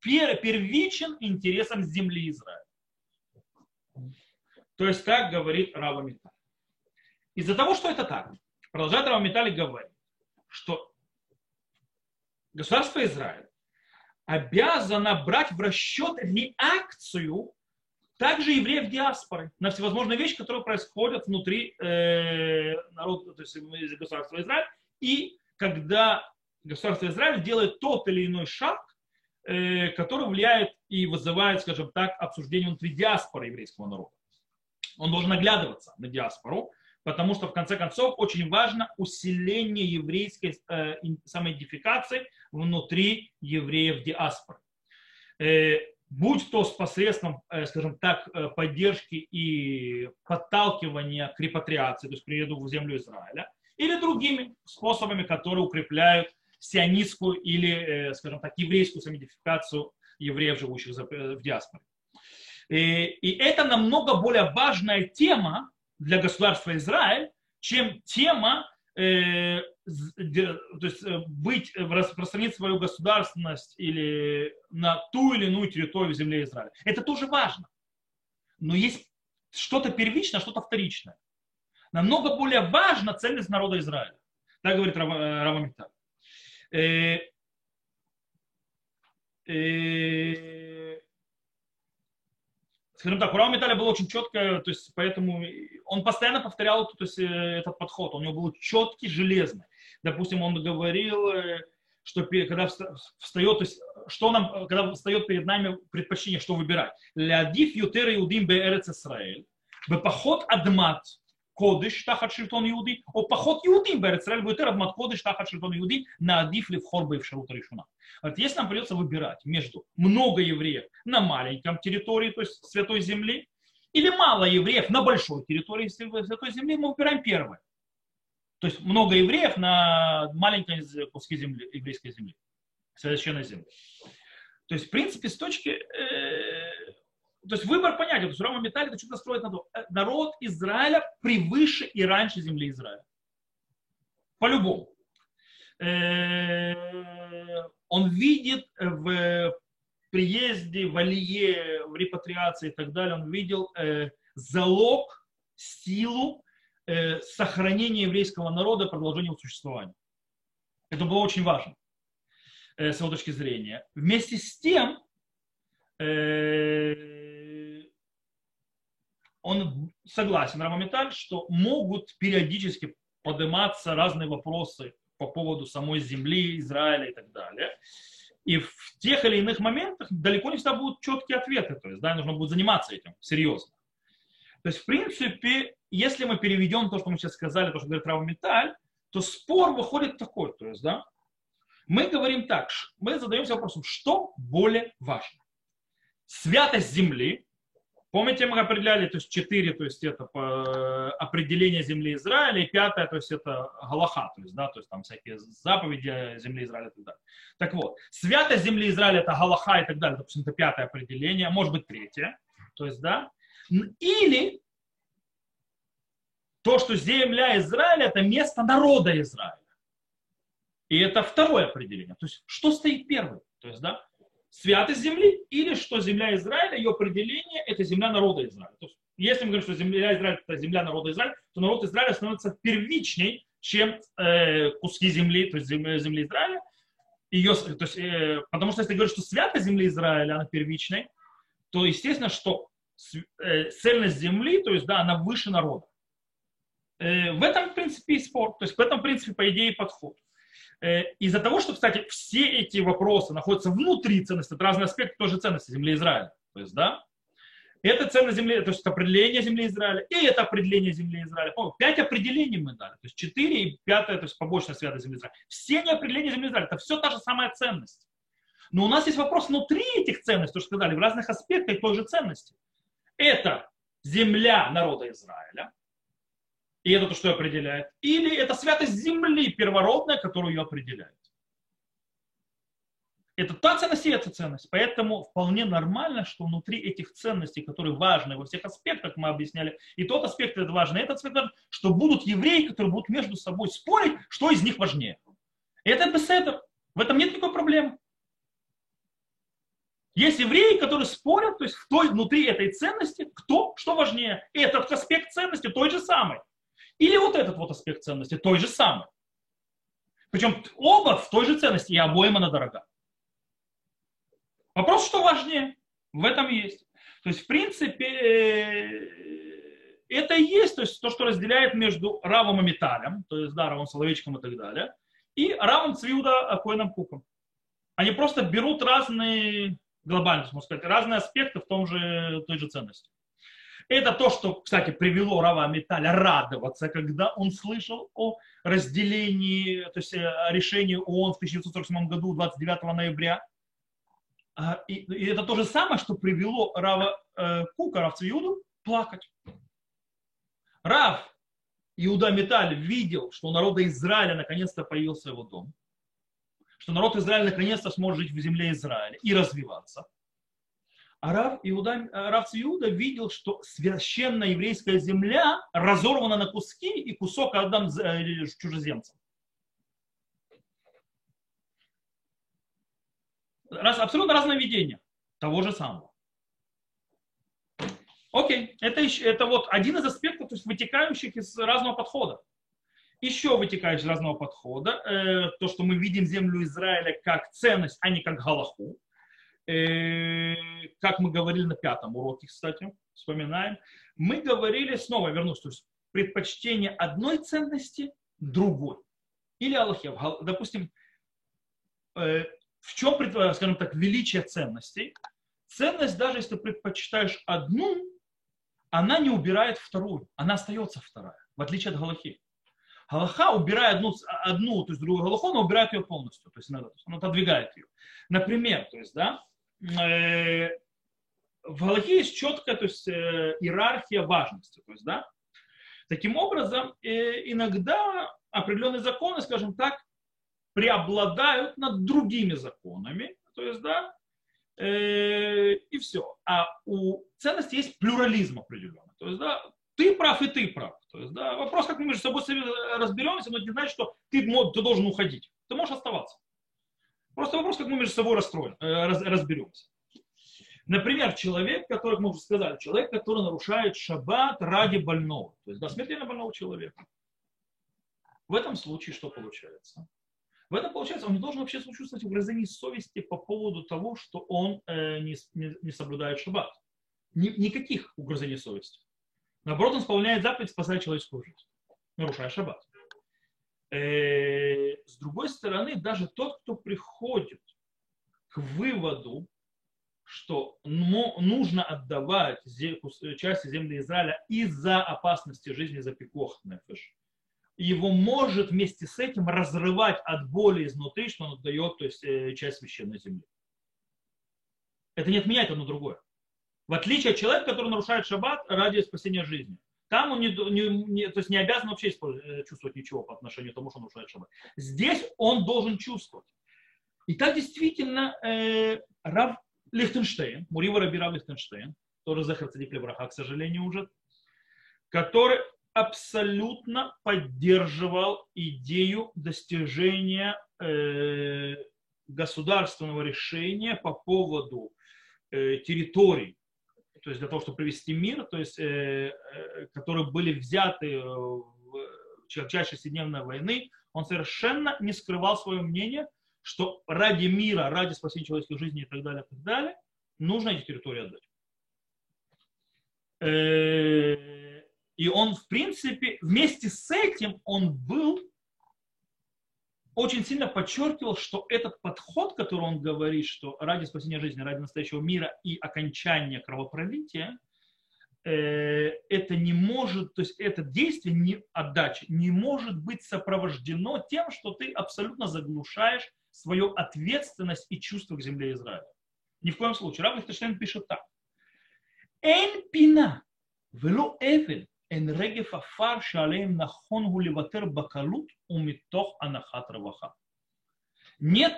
первичен интересом земли Израиля. То есть так говорит Рава Миталь. Из-за того, что это так, продолжает Рава Миталь говорить, что государство Израиль обязано брать в расчет реакцию также евреев диаспоры на всевозможные вещи, которые происходят внутри э, народа, то есть государства Израиль. И когда государство Израиль делает тот или иной шаг, э, который влияет и вызывает, скажем так, обсуждение внутри диаспоры еврейского народа. Он должен оглядываться на диаспору, потому что, в конце концов, очень важно усиление еврейской э, самоидентификации внутри евреев диаспоры. Э, будь то с посредством, э, скажем так, э, поддержки и подталкивания к репатриации, то есть приеду в землю Израиля, или другими способами, которые укрепляют сионистскую или, э, скажем так, еврейскую самоидентификацию евреев, живущих в диаспоре. И, и это намного более важная тема для государства Израиль, чем тема то есть э, быть, э, распространить свою государственность или на ту или иную территорию земли Израиля. Это тоже важно. Но есть что-то первичное, что-то вторичное. Намного более важна цельность народа Израиля. Так говорит Равамита. Э, скажем так, у Рава Металя было очень четко, то есть поэтому он постоянно повторял то есть, этот подход, у него был четкий, железный допустим, он говорил, э, что когда встает, то есть, что нам, когда встает перед нами предпочтение, что выбирать. Лядиф ютер иудим беэрец Исраэль, бепоход адмат кодыш тахат шельтон иуди, о поход иудим беэрец Исраэль, ютер адмат кодыш тахат шельтон иуди, на адиф ли в хорбе в шарута решуна. Если нам придется выбирать между много евреев на маленьком территории, то есть святой земли, или мало евреев на большой территории святой земли, мы выбираем первое. То есть много евреев на маленькой куске земли, еврейской земли, священной земли. То есть, в принципе, с точки... Э, то есть выбор понятен. То есть Рома Металли это что-то строит на то. Э, народ Израиля превыше и раньше земли Израиля. По-любому. Э, он видит в приезде, в алие, в репатриации и так далее, он видел э, залог, силу Э, сохранение еврейского народа, продолжение его существования. Это было очень важно э, с его точки зрения. Вместе с тем, э, он согласен, Рамаметаль, что могут периодически подниматься разные вопросы по поводу самой земли, Израиля и так далее. И в тех или иных моментах далеко не всегда будут четкие ответы. То есть, да, нужно будет заниматься этим серьезно. То есть, в принципе, если мы переведем то, что мы сейчас сказали, то, что говорит Рава Металь, то спор выходит такой. То есть, да, мы говорим так, мы задаемся вопросом, что более важно? Святость земли, Помните, мы определяли, то есть четыре, то есть это по определение земли Израиля, и пятое, то есть это Галаха, то есть, да, то есть там всякие заповеди земли Израиля и так далее. Так вот, святость земли Израиля это Галаха и так далее, допустим, это пятое определение, может быть третье, то есть, да, или то, что земля Израиля, это место народа Израиля. И это второе определение. То есть, что стоит первым? То есть, да, святость земли или что земля Израиля, ее определение – это земля народа Израиля. То есть, если мы говорим, что земля Израиля – это земля народа Израиля, то народ Израиля становится первичней, чем э, куски земли, то есть земли, земли Израиля. Ее, то есть, э, потому что если говорить, что святость земли Израиля, она первичной, то естественно, что цельность земли, то есть, да, она выше народа. Э, в этом, в принципе, и спор. То есть в этом, в принципе, по идее, подход. Э, из-за того, что, кстати, все эти вопросы находятся внутри ценности, это разные аспекты тоже ценности земли Израиля. То есть, да, это ценность земли, то есть это определение земли Израиля, и это определение земли Израиля. О, пять определений мы дали, то есть четыре и пятое, то есть побочная святая земли Израиля. Все не определения земли Израиля, это все та же самая ценность. Но у нас есть вопрос внутри этих ценностей, то, что сказали, в разных аспектах той же ценности. Это земля народа Израиля, и это то, что определяет, или это святость земли первородная, которую ее определяет. Это та ценность и эта ценность. Поэтому вполне нормально, что внутри этих ценностей, которые важны во всех аспектах, мы объясняли, и тот аспект это важно, и этот аспект что будут евреи, которые будут между собой спорить, что из них важнее. И это беседа. В этом нет никакой проблемы. Есть евреи, которые спорят, то есть в той, внутри этой ценности, кто, что важнее. Этот аспект ценности той же самый. Или вот этот вот аспект ценности той же самый. Причем оба в той же ценности, и обоим она дорога. Вопрос, что важнее, в этом есть. То есть, в принципе, э, это и есть то, есть, то, что разделяет между Равом и Металем, то есть, да, Равом Соловейчиком и так далее, и Равом Цвиуда Акоином Куком. Они просто берут разные глобальность, можно сказать, разные аспекты в том же, той же ценности. Это то, что, кстати, привело Рава Металя радоваться, когда он слышал о разделении, то есть о решении ООН в 1947 году, 29 ноября. А, и, и это то же самое, что привело Рава э, Кука, Рав Цвиуду, плакать. Рав Иуда Металь видел, что у народа Израиля наконец-то появился его дом что народ Израиля наконец-то сможет жить в земле Израиля и развиваться. А Рав, Иуда, Рав Иуда видел, что священная еврейская земля разорвана на куски и кусок отдам э, чужеземцам. Раз, абсолютно разное видение того же самого. Окей, это, это вот один из аспектов, то есть вытекающих из разного подхода еще вытекает из разного подхода, э, то, что мы видим землю Израиля как ценность, а не как галаху. Э, как мы говорили на пятом уроке, кстати, вспоминаем. Мы говорили, снова вернусь, то есть предпочтение одной ценности другой. Или Аллахе. Допустим, э, в чем, скажем так, величие ценностей? Ценность, даже если ты предпочитаешь одну, она не убирает вторую, она остается вторая, в отличие от Галахи. Галаха, убирая одну, одну, то есть другую галаху, она убирает ее полностью, то есть она, она отодвигает ее. Например, то есть, да, э, в Галахе есть четкая то есть, э, иерархия важности. То есть, да, таким образом, э, иногда определенные законы, скажем так, преобладают над другими законами. То есть, да, э, и все. А у ценности есть плюрализм определенный. То есть, да, ты прав и ты прав. То есть, да, вопрос, как мы между собой разберемся, но это не значит, что ты, ты должен уходить. Ты можешь оставаться. Просто вопрос, как мы между собой расстроим, э, раз, разберемся. Например, человек, который, мы уже сказали, человек, который нарушает шаббат ради больного, то есть да, смертельно больного человека. В этом случае что получается? В этом, получается, он не должен вообще чувствовать угрызений совести по поводу того, что он э, не, не, не соблюдает шаббат. Ни, никаких угрызений совести. Наоборот, он исполняет заповедь спасать человеческую жизнь, нарушая шаббат. Э, с другой стороны, даже тот, кто приходит к выводу, что нужно отдавать части земли Израиля из-за опасности жизни за пикох его может вместе с этим разрывать от боли изнутри, что он отдает то есть, э, часть священной земли. Это не отменяет одно другое. В отличие от человека, который нарушает шаббат ради спасения жизни. Там он не, не, не, то есть не обязан вообще э, чувствовать ничего по отношению к тому, что нарушает шаббат. Здесь он должен чувствовать. И так действительно э, Рав Лихтенштейн, Мурива Раби Рав Лихтенштейн, тоже Захар Цадик Левраха, к сожалению, уже, который абсолютно поддерживал идею достижения э, государственного решения по поводу э, территорий то есть для того, чтобы привести мир, то есть, э, э, которые были взяты в чаще шестидневной войны, он совершенно не скрывал свое мнение, что ради мира, ради спасения человеческой жизни и так далее, и так далее, нужно эти территории отдать. Э, И он, в принципе, вместе с этим он был очень сильно подчеркивал, что этот подход, который он говорит, что ради спасения жизни, ради настоящего мира и окончания кровопролития, э, это не может, то есть это действие не отдачи не может быть сопровождено тем, что ты абсолютно заглушаешь свою ответственность и чувство к земле Израиля. Ни в коем случае. Рав Лихтенштейн пишет так. Эн пина, вело эвель, אין רגף עפר שעליהם נכון הוא לוותר בקלות ומתוך הנחת רווחה. Нет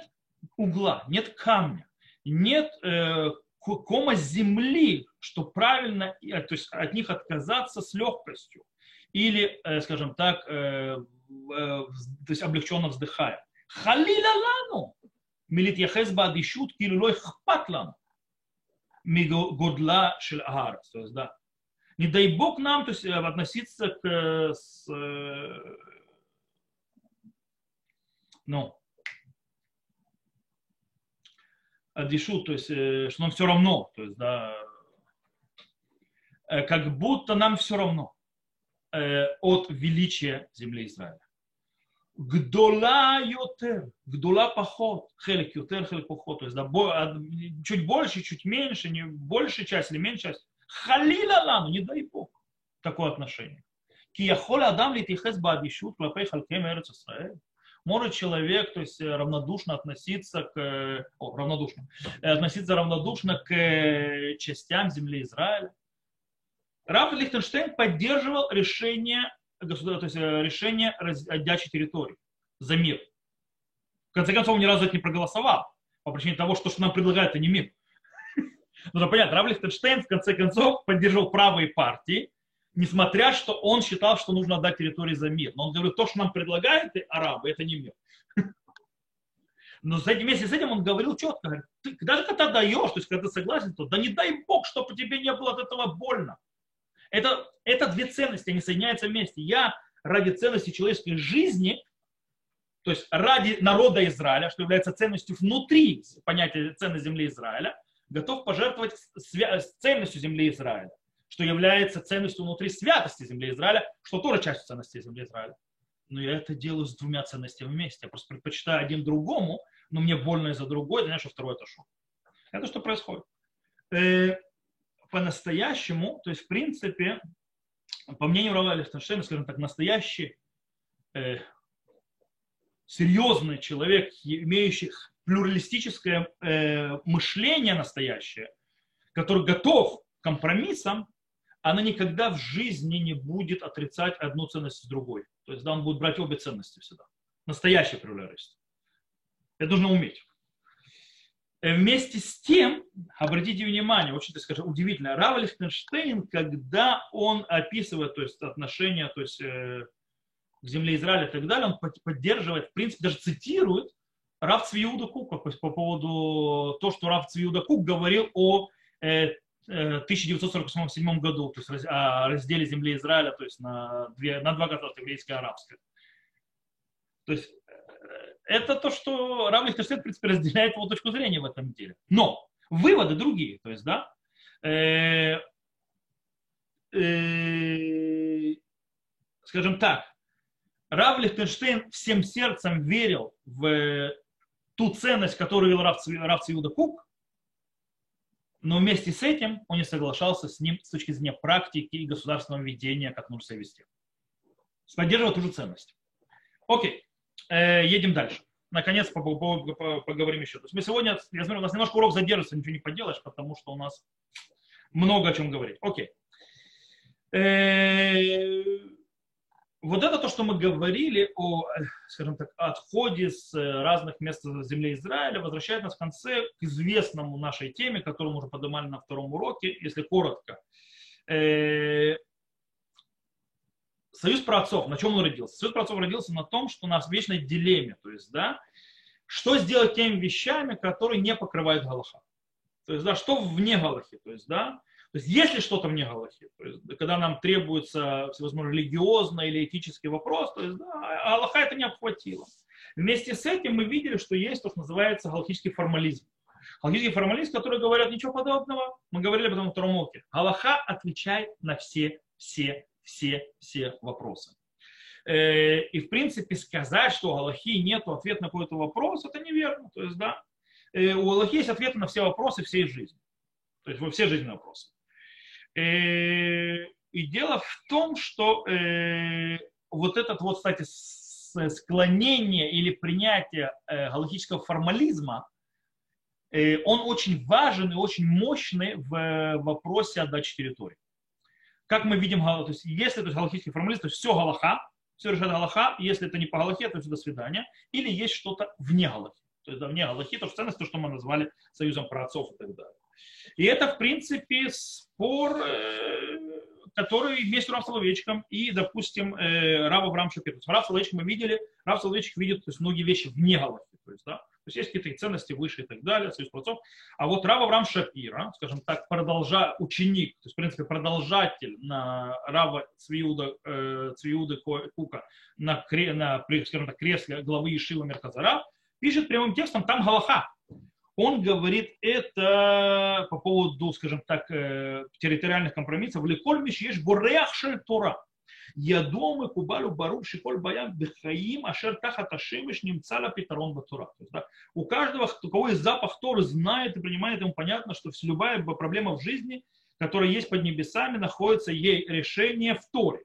угла, нет камня, нет э, кома земли, что правильно, э, то есть от них отказаться с легкостью. Или, э, скажем так, э, э, то есть облегченно вздыхая. Халиля лану, מלהתייחס באדישות כאילו לא אכפת לנו מגודלה של הארץ. То есть, да, не дай Бог нам то есть, э, относиться к э, с, э, ну, адишу, то есть, что нам все равно, то есть, да, как будто нам все равно от величия земли Израиля. Гдола йотер, гдола поход, хелик йотер, хелик поход, то есть да, чуть больше, чуть меньше, не большая часть или меньшая часть, Халила лану, не дай Бог, такое отношение. Ки яхол адам литихес бадишут клапей халкем эрец Может человек, то есть равнодушно относиться к, о, равнодушно, относиться равнодушно к частям земли Израиля. Раф Лихтенштейн поддерживал решение, то есть решение отдачи территории за мир. В конце концов, он ни разу это не проголосовал по причине того, что, что нам предлагают, это не мир. Ну, понятно, Рав Лихтенштейн в конце концов поддержал правые партии, несмотря что он считал, что нужно отдать территории за мир. Но он говорит, то, что нам предлагают арабы, это не мир. Но вместе с этим он говорил четко, говорит, ты, даже когда даешь, то есть когда ты согласен, то да не дай Бог, чтобы тебе не было от этого больно. Это, это две ценности, они соединяются вместе. Я ради ценности человеческой жизни, то есть ради народа Израиля, что является ценностью внутри понятия ценности земли Израиля, готов пожертвовать ценностью земли Израиля, что является ценностью внутри святости земли Израиля, что тоже часть ценности земли Израиля. Но я это делаю с двумя ценностями вместе. Я просто предпочитаю один другому, но мне больно из-за другой, это что второй отошел. Это что происходит. Э, по-настоящему, то есть в принципе, по мнению Рава Лихтенштейна, скажем так, настоящий э, серьезный человек, имеющий плюралистическое э, мышление настоящее, который готов к компромиссам, она никогда в жизни не будет отрицать одну ценность с другой. То есть да, он будет брать обе ценности всегда. Настоящий плюралист. Это нужно уметь. Э, вместе с тем, обратите внимание, вообще-то скажем, удивительно, Рав Лихтенштейн, когда он описывает то есть, отношения то есть, э, к земле Израиля и так далее, он поддерживает, в принципе, даже цитирует Рав Цвиуда Кук по, по поводу того, что Рав Цвиуда Кук говорил о э, 1947 э, году, то есть о разделе земли Израиля, то есть на, две, на два государства, еврейское и арабское. То есть э, это то, что Рав Лихтенштейн, в принципе, разделяет его точку зрения в этом деле. Но выводы другие, то есть, да, э, э, скажем так, Рав Лихтенштейн всем сердцем верил в ту ценность, которую вел Рав, Рав Кук, но вместе с этим он не соглашался с ним с точки зрения практики и государственного ведения, как нужно себя вести. Поддерживал ту же ценность. Окей, э, едем дальше. Наконец поговорим еще. То есть мы сегодня, я смотрю, у нас немножко урок задержится, ничего не поделаешь, потому что у нас много о чем говорить. Окей. Э, вот это то, что мы говорили о, скажем так, отходе с э, разных мест земли Израиля, возвращает нас в конце к известному нашей теме, которую мы уже поднимали на втором уроке, если коротко. Э, Союз праотцов, на чем он родился? Союз праотцов родился на том, что у нас вечной дилемме, то есть, да, что сделать теми вещами, которые не покрывают Галаха. То есть, да, что вне Галахи, то есть, да, то есть если что-то вне Галахи, когда нам требуется всевозможно религиозный или этический вопрос, то есть да, Аллаха это не обхватило. Вместе с этим мы видели, что есть то, что называется галахический формализм. Галахический формализм, который говорят ничего подобного, мы говорили об этом в втором уроке. Аллаха отвечает на все, все, все-все вопросы. Э, и, в принципе, сказать, что у Галахи нет ответа на какой-то вопрос, это неверно. То есть, да, э, у Галахи есть ответы на все вопросы всей жизни. То есть, во все жизненные вопросы. Э, и дело в том, что вот этот вот, кстати, склонение или принятие галактического формализма, он очень важен и очень мощный в вопросе отдачи территории. Как мы видим, то есть, если это галактический формализм, то есть все галаха, все решает Галаха, если это не по Галахе, то все до свидания, или есть что-то вне Галахи. То есть да, вне Галахи, то что ценность, то, что мы назвали союзом праотцов и так далее. И это, в принципе, спор, э, который вместе Рав Соловейчиком и, допустим, э, Рав Авраам Шапир. То есть Рав Соловейчик мы видели, Рав Соловейчик видит то есть, многие вещи вне Галахи. То есть, да, то есть есть какие-то ценности выше и так далее, союз праотцов. А вот Рав Авраам Шапира, скажем так, продолжа, ученик, то есть, в принципе, продолжатель на Рава Цвиуда, э, Цвиуда Кука на, на, скажем так, кресле главы Ишива Мерхазара, пишет прямым текстом там Галаха он говорит это по поводу, скажем так, э, территориальных компромиссов. Леколь есть гореах шель Тора. Ядомы кубалю баруб шиколь баям бихаим ашер тахат ашемиш немцала петарон батура. Да? У каждого, у кого есть запах Торы, знает и принимает, ему понятно, что любая проблема в жизни, которая есть под небесами, находится ей решение в Торе.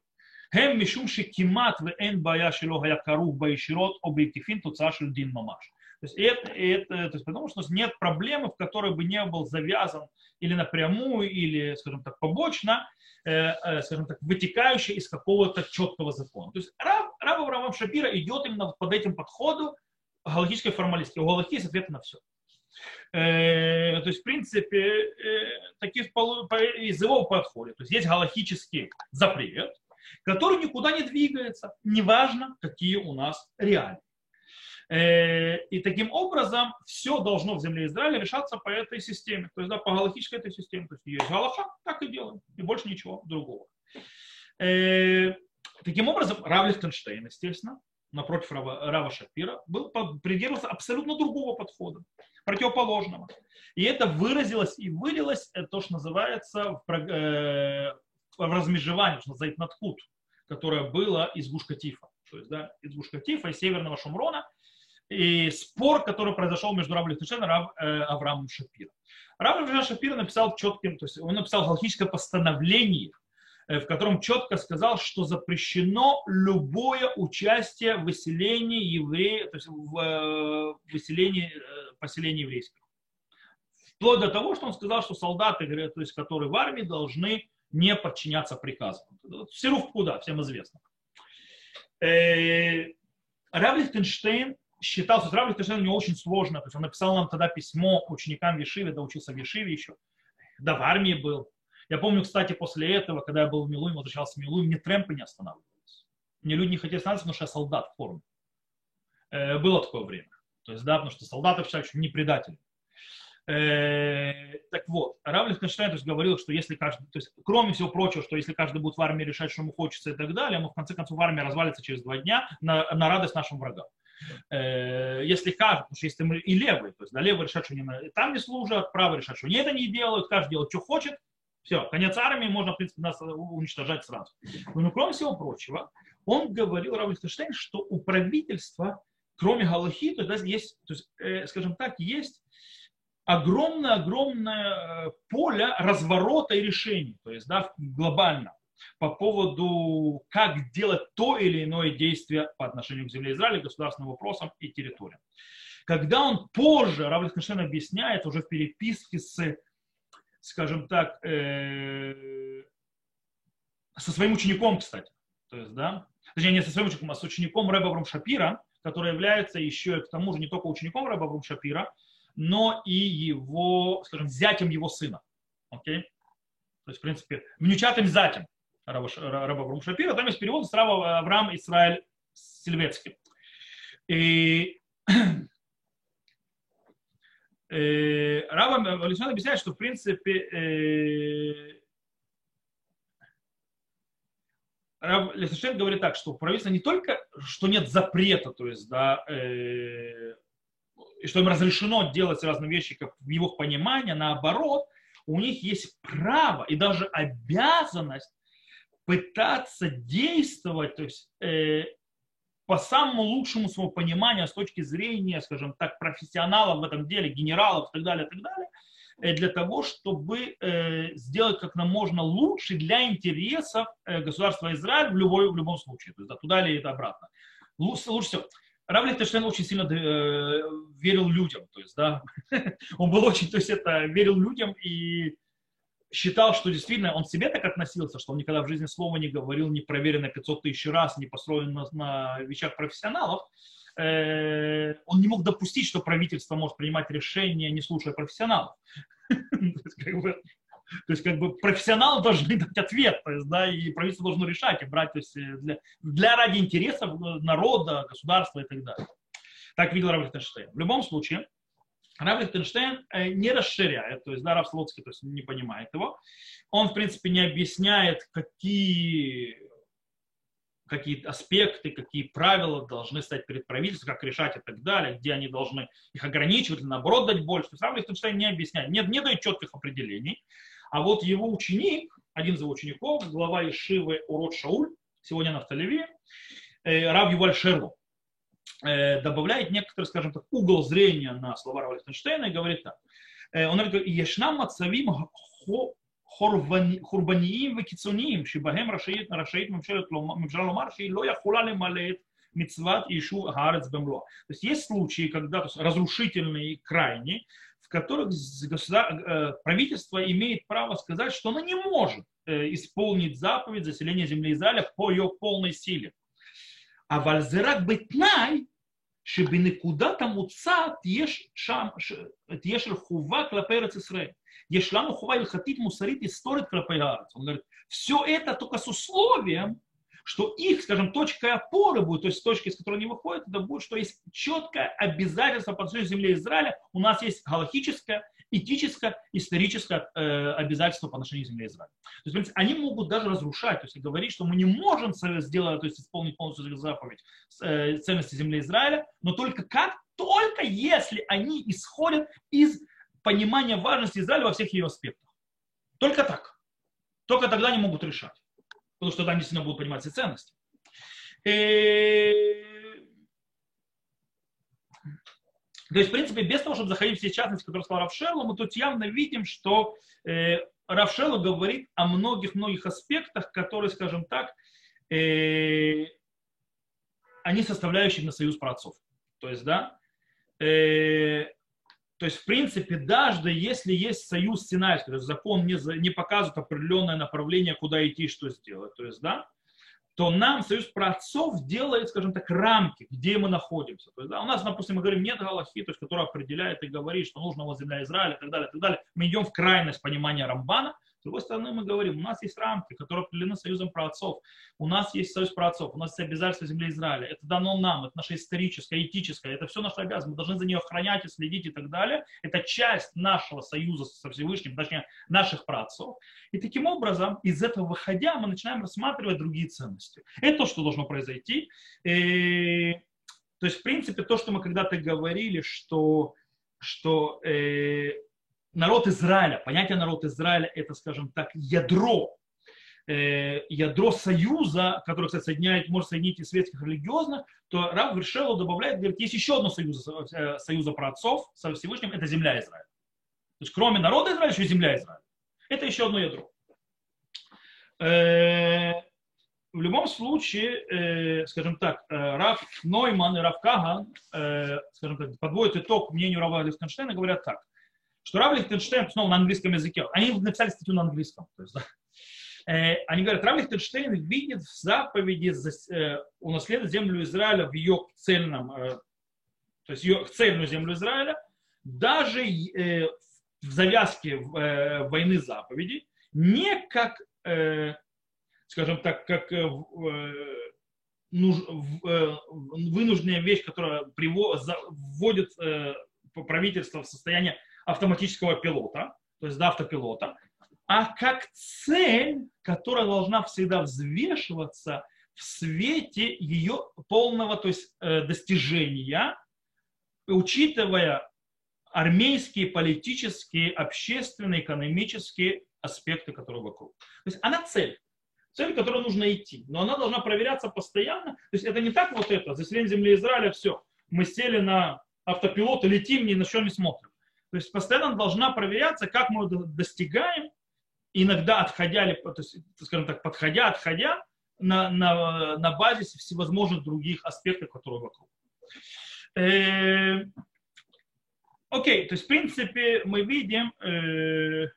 Хэм мишум шикимат в эн бая шило гаякарух баиширот объектифин туцашель дин мамаш. То есть, это, это, то есть потому что нет проблемы, в которой бы не был завязан или напрямую, или, скажем так, побочно Э, э, скажем так, вытекающее из какого-то четкого закона. То есть Рав, Рав Авраам Шапира идет именно под этим подходу галактической формалистики. У Галахи есть ответы на все. Э, то есть, в принципе, таких из его подхода. То есть есть галактический запрет, который никуда не двигается, неважно, какие у нас реалии. Э, и таким образом все должно в земле Израиля решаться по этой системе, то есть да, по галактической этой системе. То есть есть галаха, так и делаем, и больше ничего другого. Э, таким образом, Рав Лихтенштейн, естественно, напротив Рава, Рава Шапира, был, придерживался абсолютно другого подхода, противоположного. И это выразилось и вылилось, это то, что называется в, э, в размежевании, что называется надхут, которое было из Гушкатифа. То есть, да, из Гушкатифа и Северного Шумрона – и спор, который произошел между Рав Лихтенштейном и Рав, э, Авраамом Шапиром. Рав Шапир написал четким, то есть он написал галактическое постановление, э, в котором четко сказал, что запрещено любое участие в выселении евреев, то есть в э, выселении э, поселения еврейских. Вплоть до того, что он сказал, что солдаты, то есть, которые в армии, должны не подчиняться приказам. Серух куда, всем известно. Рав Лихтенштейн считал, что Рав Лихтенштейн у очень сложно. То есть он написал нам тогда письмо ученикам Вишиве, да учился в Вишиве еще, да в армии был. Я помню, кстати, после этого, когда я был в Милуе, возвращался в Милуе, мне трэмпы не останавливались. Мне люди не хотели останавливаться, потому что я солдат в форме. Э, было такое время. То есть, да, потому что солдаты считают, что не предатели. Э, так вот, Рав Лихтенштейн то есть, говорил, что если каждый, то есть, кроме всего прочего, что если каждый будет в армии решать, что ему хочется и так далее, мы в конце концов армия развалится через два дня на, на радость нашим врагам. Э, если каждый, потому что если мы и левые, то есть да, левые решат, что они там не служат, правые решат, что они это не делают, каждый делает, что хочет, все, конец армии, можно, в принципе, нас уничтожать сразу. Но, кроме всего прочего, он говорил, Рав Лихтенштейн, что у правительства, кроме Галахи, то есть, есть, то есть э, скажем так, есть огромное-огромное э, поле разворота и решений, то есть да, глобально по поводу, как делать то или иное действие по отношению к земле Израиля, государственным вопросам и территориям. Когда он позже, Рав Лихтенштейн объясняет уже в переписке с, скажем так, э, со своим учеником, кстати, то есть, да, точнее, не со своим учеником, а с учеником Рэба Врум Шапира, который является еще к тому же не только учеником Рэба Врум Шапира, но и его, скажем, зятем его сына. Окей? То есть, в принципе, внучатым зятем. Раба Авраам Шапира, там есть перевод с Раба Авраам Исраиль Сильвецкий. И э, Раба Александр объясняет, что в принципе э, Раб говорит так, что правительство не только, что нет запрета, то есть, да, э, что им разрешено делать разные вещи, как в его понимании, наоборот, у них есть право и даже обязанность пытаться действовать, то есть э, по самому лучшему своему пониманию с точки зрения, скажем так, профессионалов в этом деле, генералов и так далее, и так далее, э, для того, чтобы э, сделать как нам можно лучше для интересов э, государства Израиль в, любой, в любом случае, то есть да, туда или это обратно. Лучше, лучше всего. Рав Лихтенштейн очень сильно э, верил людям, то есть, да, он был очень, то есть это верил людям и считал, что действительно он себе так относился, что он никогда в жизни слова не говорил, не проверено 500 тысяч раз, не построен на, на вещах профессионалов, э, он не мог допустить, что правительство может принимать решения, не слушая профессионалов. То есть, как бы профессионалы должны дать ответ, то есть, да, и правительство должно решать и брать то есть, э, для, для ради интересов народа, государства и так далее. Так видел Равль В любом случае, Рав Лихтенштейн э, не расширяет, то есть да, Рав Слуцкий то есть, не понимает его. Он, в принципе, не объясняет, какие, какие аспекты, какие правила должны стать перед правительством, как решать и так далее, где они должны их ограничивать или наоборот дать больше. То есть Рав Лихтенштейн не объясняет, не, не дает четких определений. А вот его ученик, один из его учеников, глава Ишивы Урод Шауль, сегодня на Вталеве, э, Рав Юваль Шерло, Э, добавляет некоторый, скажем так, угол зрения на слова Рава Лихтенштейна и говорит так. Э, он говорит, Ешнам мацавим חורבניים וקיצוניים שבהם רשאית, רשאית ממשלה לומר שהיא לא יכולה למלא את מצוות יישוב הארץ במלואה. То есть есть случаи, когда то есть, разрушительные и крайние, в которых э, правительство имеет право сказать, что оно не может исполнить заповедь заселения земли Израиля по ее полной силе. אבל זה רק בתנאי שבנקודת המוצא תהיה, שם, תהיה של חובה כלפי ארץ ישראל. יש לנו חובה הלכתית, мусорит, историт כלפי הארץ. Он говорит, все это только с условием, что их, скажем, точкой опоры будет, то есть точки, с которой они выходят, это будет, что есть четкое обязательство по отношению к земле Израиля, у нас есть галактическое, этическое, историческое э, обязательство по отношению к земле Израиля. То есть, они могут даже разрушать, то есть говорить, что мы не можем сделать, то есть исполнить полностью заповедь э, ценности земли Израиля, но только как? Только если они исходят из понимания важности Израиля во всех ее аспектах. Только так. Только тогда они могут решать. Потому что там действительно будут понимать все ценности. И э, То есть, в принципе, без того, чтобы заходить в все частности, которые сказал Равшелу, мы тут явно видим, что э, Равшелу говорит о многих-многих аспектах, которые, скажем так, э, они составляющие на союз праотцов. То есть, да, э, то есть, в принципе, даже если есть союз Синайский, то есть закон не, не показывает определенное направление, куда идти, что сделать, то есть, да, то нам Союз праотцов делает, скажем так, рамки, где мы находимся. То есть, да, у нас, допустим, мы говорим, нет Галахи, то есть, которая определяет и говорит, что нужно вот земля Израиля и так далее, и так далее. Мы идем в крайность понимания Рамбана, с другой стороны, мы говорим, у нас есть рамки, которые определены союзом праотцов. У нас есть союз праотцов, у нас есть обязательства земли Израиля. Это дано нам, это наше историческое, этическое, это все наша обязанность. Мы должны за нее охранять и следить и так далее. Это часть нашего союза со Всевышним, точнее, наших праотцов. И таким образом, из этого выходя, мы начинаем рассматривать другие ценности. Это то, что должно произойти. И, то есть, в принципе, то, что мы когда-то говорили, что, что э, народ Израиля, понятие народ Израиля это, скажем так, ядро, э, ядро союза, которое, кстати, соединяет, может соединить и светских, и религиозных, то Рав Вершелу добавляет, говорит, есть еще одно союз, э, союза праотцов со Всевышним, это земля Израиля. То есть кроме народа Израиля еще и земля Израиля. Это еще одно ядро. Э, в любом случае, скажем так, Раф Нойман и Раф Каган, скажем так, подводят итог мнению Рава Лихтенштейна, говорят так что Рав Лихтенштейн, снова на английском языке, они написали статью на английском, то есть, да, э, они говорят, Рав Лихтенштейн видит в заповеди э, унаследовать землю Израиля в ее цельном, э, то есть ее цельную землю Израиля, даже в завязке войны заповеди, не как, скажем так, как вынужденная вещь, которая вводит правительство в состояние автоматического пилота, то есть до автопилота, а как цель, которая должна всегда взвешиваться в свете ее полного то есть, э, достижения, учитывая армейские, политические, общественные, экономические аспекты, которые вокруг. То есть она цель. цель, к которой нужно идти. Но она должна проверяться постоянно. То есть это не так вот это, заселение земли Израиля, все. Мы сели на автопилот и летим, ни на что не смотрим. То есть постоянно должна проверяться, как мы достигаем, иногда отходя, то есть, скажем так, подходя, отходя на, на, на базе всевозможных других аспектов, которые вокруг. Э, окей, то есть, в принципе, мы видим, э,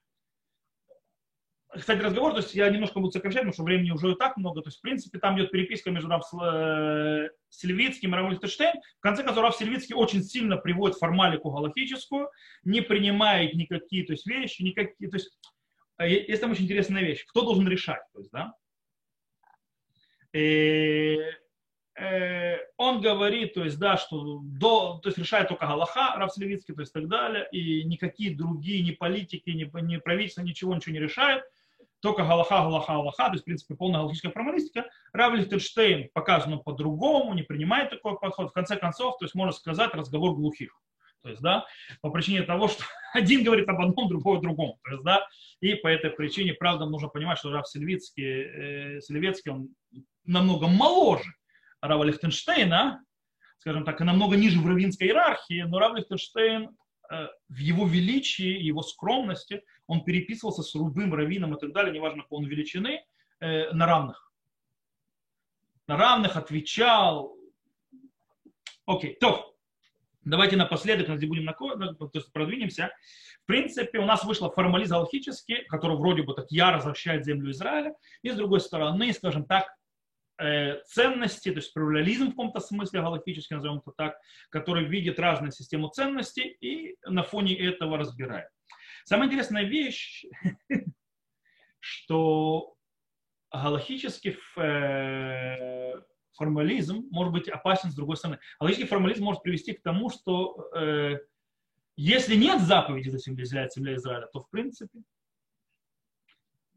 кстати, разговор, то есть я немножко буду сокращать, потому что времени уже и так много. То есть, в принципе, там идет переписка между Рав э, Сильвицким и Равом Лихтенштейн. В конце концов, Рав Сильвицкий очень сильно приводит формалику галактическую, не принимает никакие то есть, вещи, никакие. То есть, есть там очень интересная вещь. Кто должен решать? То есть, да? И, э, он говорит, то есть, да, что до, то есть решает только Галаха, Рав Левицкий, то есть так далее, и никакие другие, ни политики, ни, ни правительства, ничего, ничего не решают, только Галаха, Галаха, Галаха, то есть, в принципе, полная галактическая формалистика. Рав Лихтенштейн показано по-другому, не принимает такой подход. В конце концов, то есть, можно сказать, разговор глухих. То есть, да, по причине того, что один говорит об одном, другой о другом. То есть, да, и по этой причине, правда, нужно понимать, что Рав Сильвицкий, э, он намного моложе Рава Лихтенштейна, скажем так, и намного ниже в равинской иерархии, но Рав Лихтенштейн в его величии, его скромности, он переписывался с любым раввином и так далее, неважно какой он величины, э, на равных. На равных отвечал. Окей, то, давайте напоследок, если будем то есть продвинемся. В принципе, у нас вышла формализм галактический, который вроде бы так яро защищает землю Израиля, и с другой стороны, скажем так, Э, ценности, то есть плюрализм в каком-то смысле галактический, назовем это так, который видит разные системы ценностей и на фоне этого разбирает. Самая интересная вещь, что галактический э, формализм может быть опасен с другой стороны. Галактический формализм может привести к тому, что э, если нет заповеди за земля Израиля, то в принципе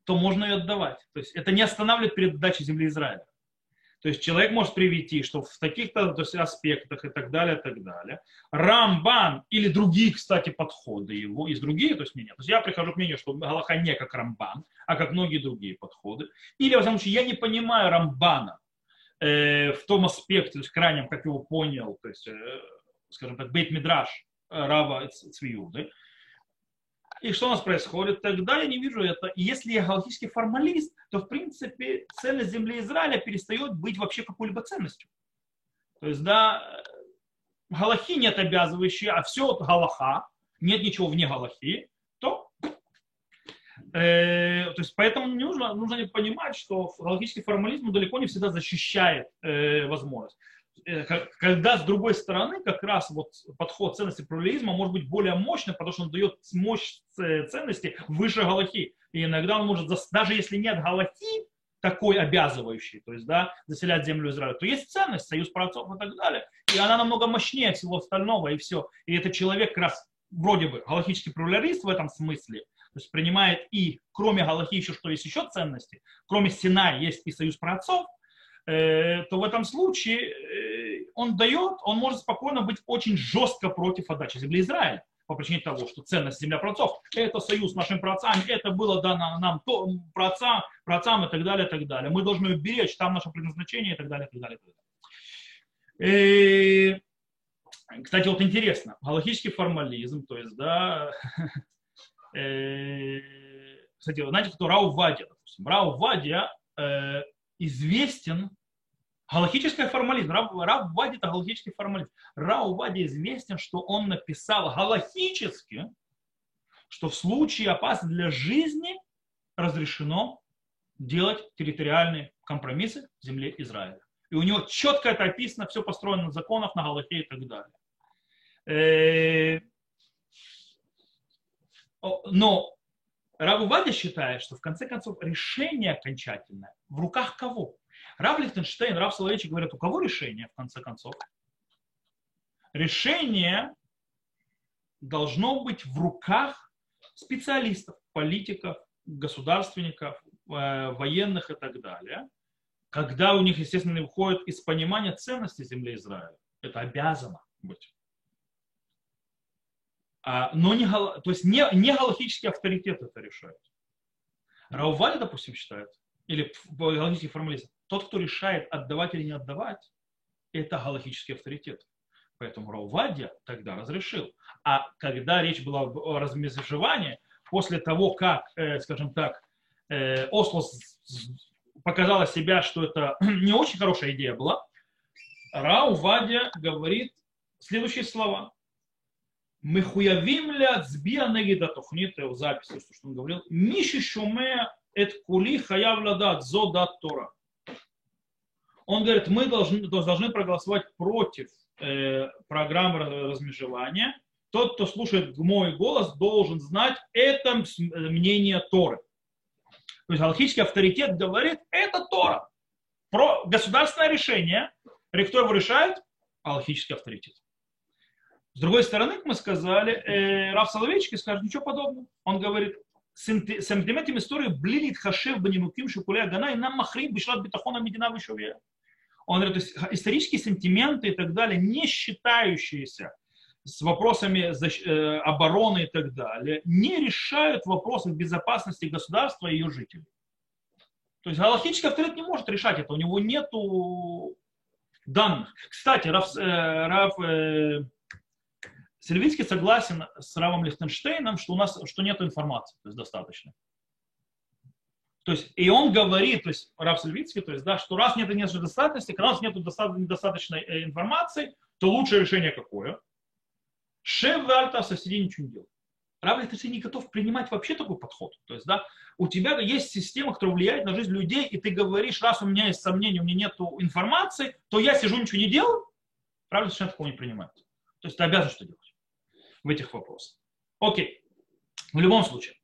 то можно ее отдавать. То есть это не останавливает перед отдачей земли Израиля. То есть человек может привести, что в таких-то то есть, аспектах и так далее, и так далее. Рамбан или другие, кстати, подходы его, из других, то есть мнения. То есть я прихожу к мнению, что Галаха не как Рамбан, а как многие другие подходы. Или, во всяком случае, я не понимаю Рамбана э, в том аспекте, то есть крайнем, как его понял, то есть, э, скажем так, Бейт Мидраш э, Рава Цвиуды, и что у нас происходит? Тогда я не вижу это. Если я галактический формалист, то, в принципе, ценность земли Израиля перестает быть вообще какой-либо ценностью. То есть, да, галахи нет обязывающие, а все от галаха, нет ничего вне галахи, то, э, то есть, поэтому нужно, нужно понимать, что галактический формализм далеко не всегда защищает э, возможность. Э, когда с другой стороны как раз вот подход ценности плурализма может быть более мощным, потому что он дает мощь ценности выше галахи. И иногда он может, даже если нет галахи, такой обязывающий, то есть, да, заселять землю Израиля, то есть ценность, союз праотцов и так далее. И она намного мощнее всего остального, и все. И этот человек как раз вроде бы галахический плуралист в этом смысле, то есть принимает и кроме галахи еще что есть еще ценности, кроме Сина есть и союз праотцов, то в этом случае э, он дает, он может спокойно быть очень жестко против отдачи земли Израиля по причине того, что ценность земля праотцов – это союз с нашими праотцами, это было дано нам то, праотцам, праотцам и так далее, и так далее. Мы должны беречь, там наше предназначение и так далее, и так далее. И так далее. И, кстати, вот интересно, галактический формализм, то есть, да, э, кстати, знаете, кто Рау Вадия. Рау Вадия э, известен галактический формализм. Раб, Раб Вади это галактический формализм. Рау Вади известен, что он написал галактически, что в случае опасности для жизни разрешено делать территориальные компромиссы в земле Израиля. И у него четко это описано, все построено на законах, на Галахе и так далее. Э, но Рав Вадя считает, что в конце концов решение окончательное в руках кого? Рав Лихтенштейн, Рав Соловейчик говорят, у кого решение в конце концов? Решение должно быть в руках специалистов, политиков, государственников, э, военных и так далее, когда у них, естественно, выходит из понимания ценности земли Израиля. Это обязано быть. А, но не, то есть не, не галактический авторитет это решает. Раували, допустим, считает, или галактический формализм, тот, кто решает отдавать или не отдавать, это галактический авторитет. Поэтому Раувадья тогда разрешил. А когда речь была о размежевании, после того, как, э, скажем так, э, Осло показала себя, что это не очень хорошая идея была, Раувадья говорит следующие слова. Мехуявим ля цбия негида тухнита в записи, что он говорил. Миши шуме эт кули хаяв ладат зо дат Тора. Он говорит, мы должны, должны проголосовать против э, программы размежевания. Тот, кто слушает мой голос, должен знать это мнение Торы. То есть галактический авторитет говорит, это Тора. Про государственное решение, кто его решает? Галактический авторитет. С другой стороны, мы сказали, э, Раф Соловейчик скажет ничего подобного. Он говорит, сентиментом истории блилит хашев банимуким шукуля гана и нам махрим бишлат битахона медина вишуве. Он говорит, то есть исторические сентименты и так далее, не считающиеся с вопросами э, обороны и так далее, не решают вопросы безопасности государства и ее жителей. То есть галактический авторитет не может решать это, у него нет данных. Кстати, Раф, э, Раф э, Сельвицкий согласен с Равом Лихтенштейном, что у нас что нет информации, то есть достаточно. То есть, и он говорит, то есть Рав Сельвицкий, то есть, да, что раз нет недостаточности, нас нет недостаточной э, информации, то лучшее решение какое? Шеф Вальта соседи ничего не делает. Рав Лихтенштейн не готов принимать вообще такой подход. То есть, да, у тебя есть система, которая влияет на жизнь людей, и ты говоришь, раз у меня есть сомнения, у меня нет информации, то я сижу, ничего не делаю. Рав Лихтенштейн такого не принимает. То есть ты обязан что делать в этих вопросах. Окей. В любом случае.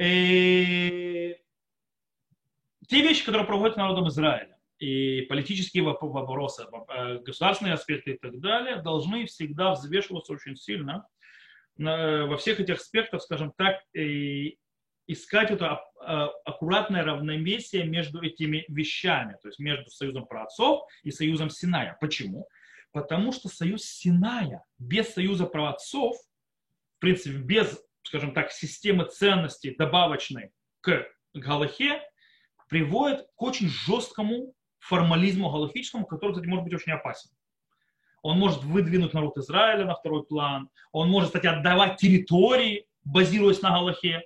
И... Э, те вещи, которые проводят народом Израиля, и политические вопросы, э, государственные аспекты и так далее, должны всегда взвешиваться очень сильно во всех этих аспектах, скажем так, и искать это а, аккуратное равновесие между этими вещами, то есть между союзом праотцов и союзом Синая. Почему? Потому что союз Синая без союза праотцов, в принципе, без, скажем так, системы ценностей добавочной к Галахе, приводит к очень жесткому формализму галахическому, который, кстати, может быть очень опасен. Он может выдвинуть народ Израиля на второй план, он может, кстати, отдавать территории, базируясь на Галахе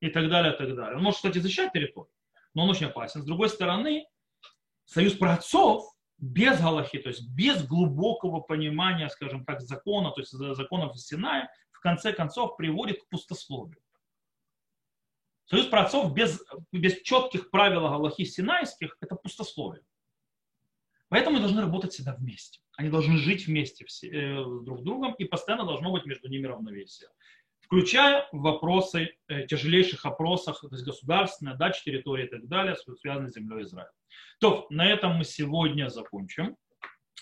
и так далее, и так далее. Он может, кстати, защищать территорию, но он очень опасен. С другой стороны, союз праотцов без Галахи, то есть без глубокого понимания, скажем так, закона, то есть законов Синая, конце концов приводит к пустословию. Союз праотцов без, без четких правил Галахи Синайских – это пустословие. Поэтому они должны работать всегда вместе. Они должны жить вместе все, э, друг с другом, и постоянно должно быть между ними равновесие. Включая вопросы э, тяжелейших опросах, то есть государственная, дача территории и так далее, связанные с землей Израиля. То, на этом мы сегодня закончим.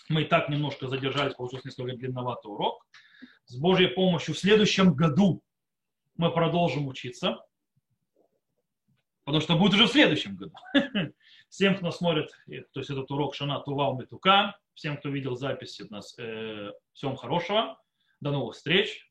Мы и так немножко задержались, получился несколько длинноватый урок. С Божьей помощью в следующем году мы продолжим учиться, потому что будет уже в следующем году. Всем, кто смотрит, то есть этот урок Шана Тувал Метука, всем, кто видел записи у нас, э, всем хорошего, до новых встреч.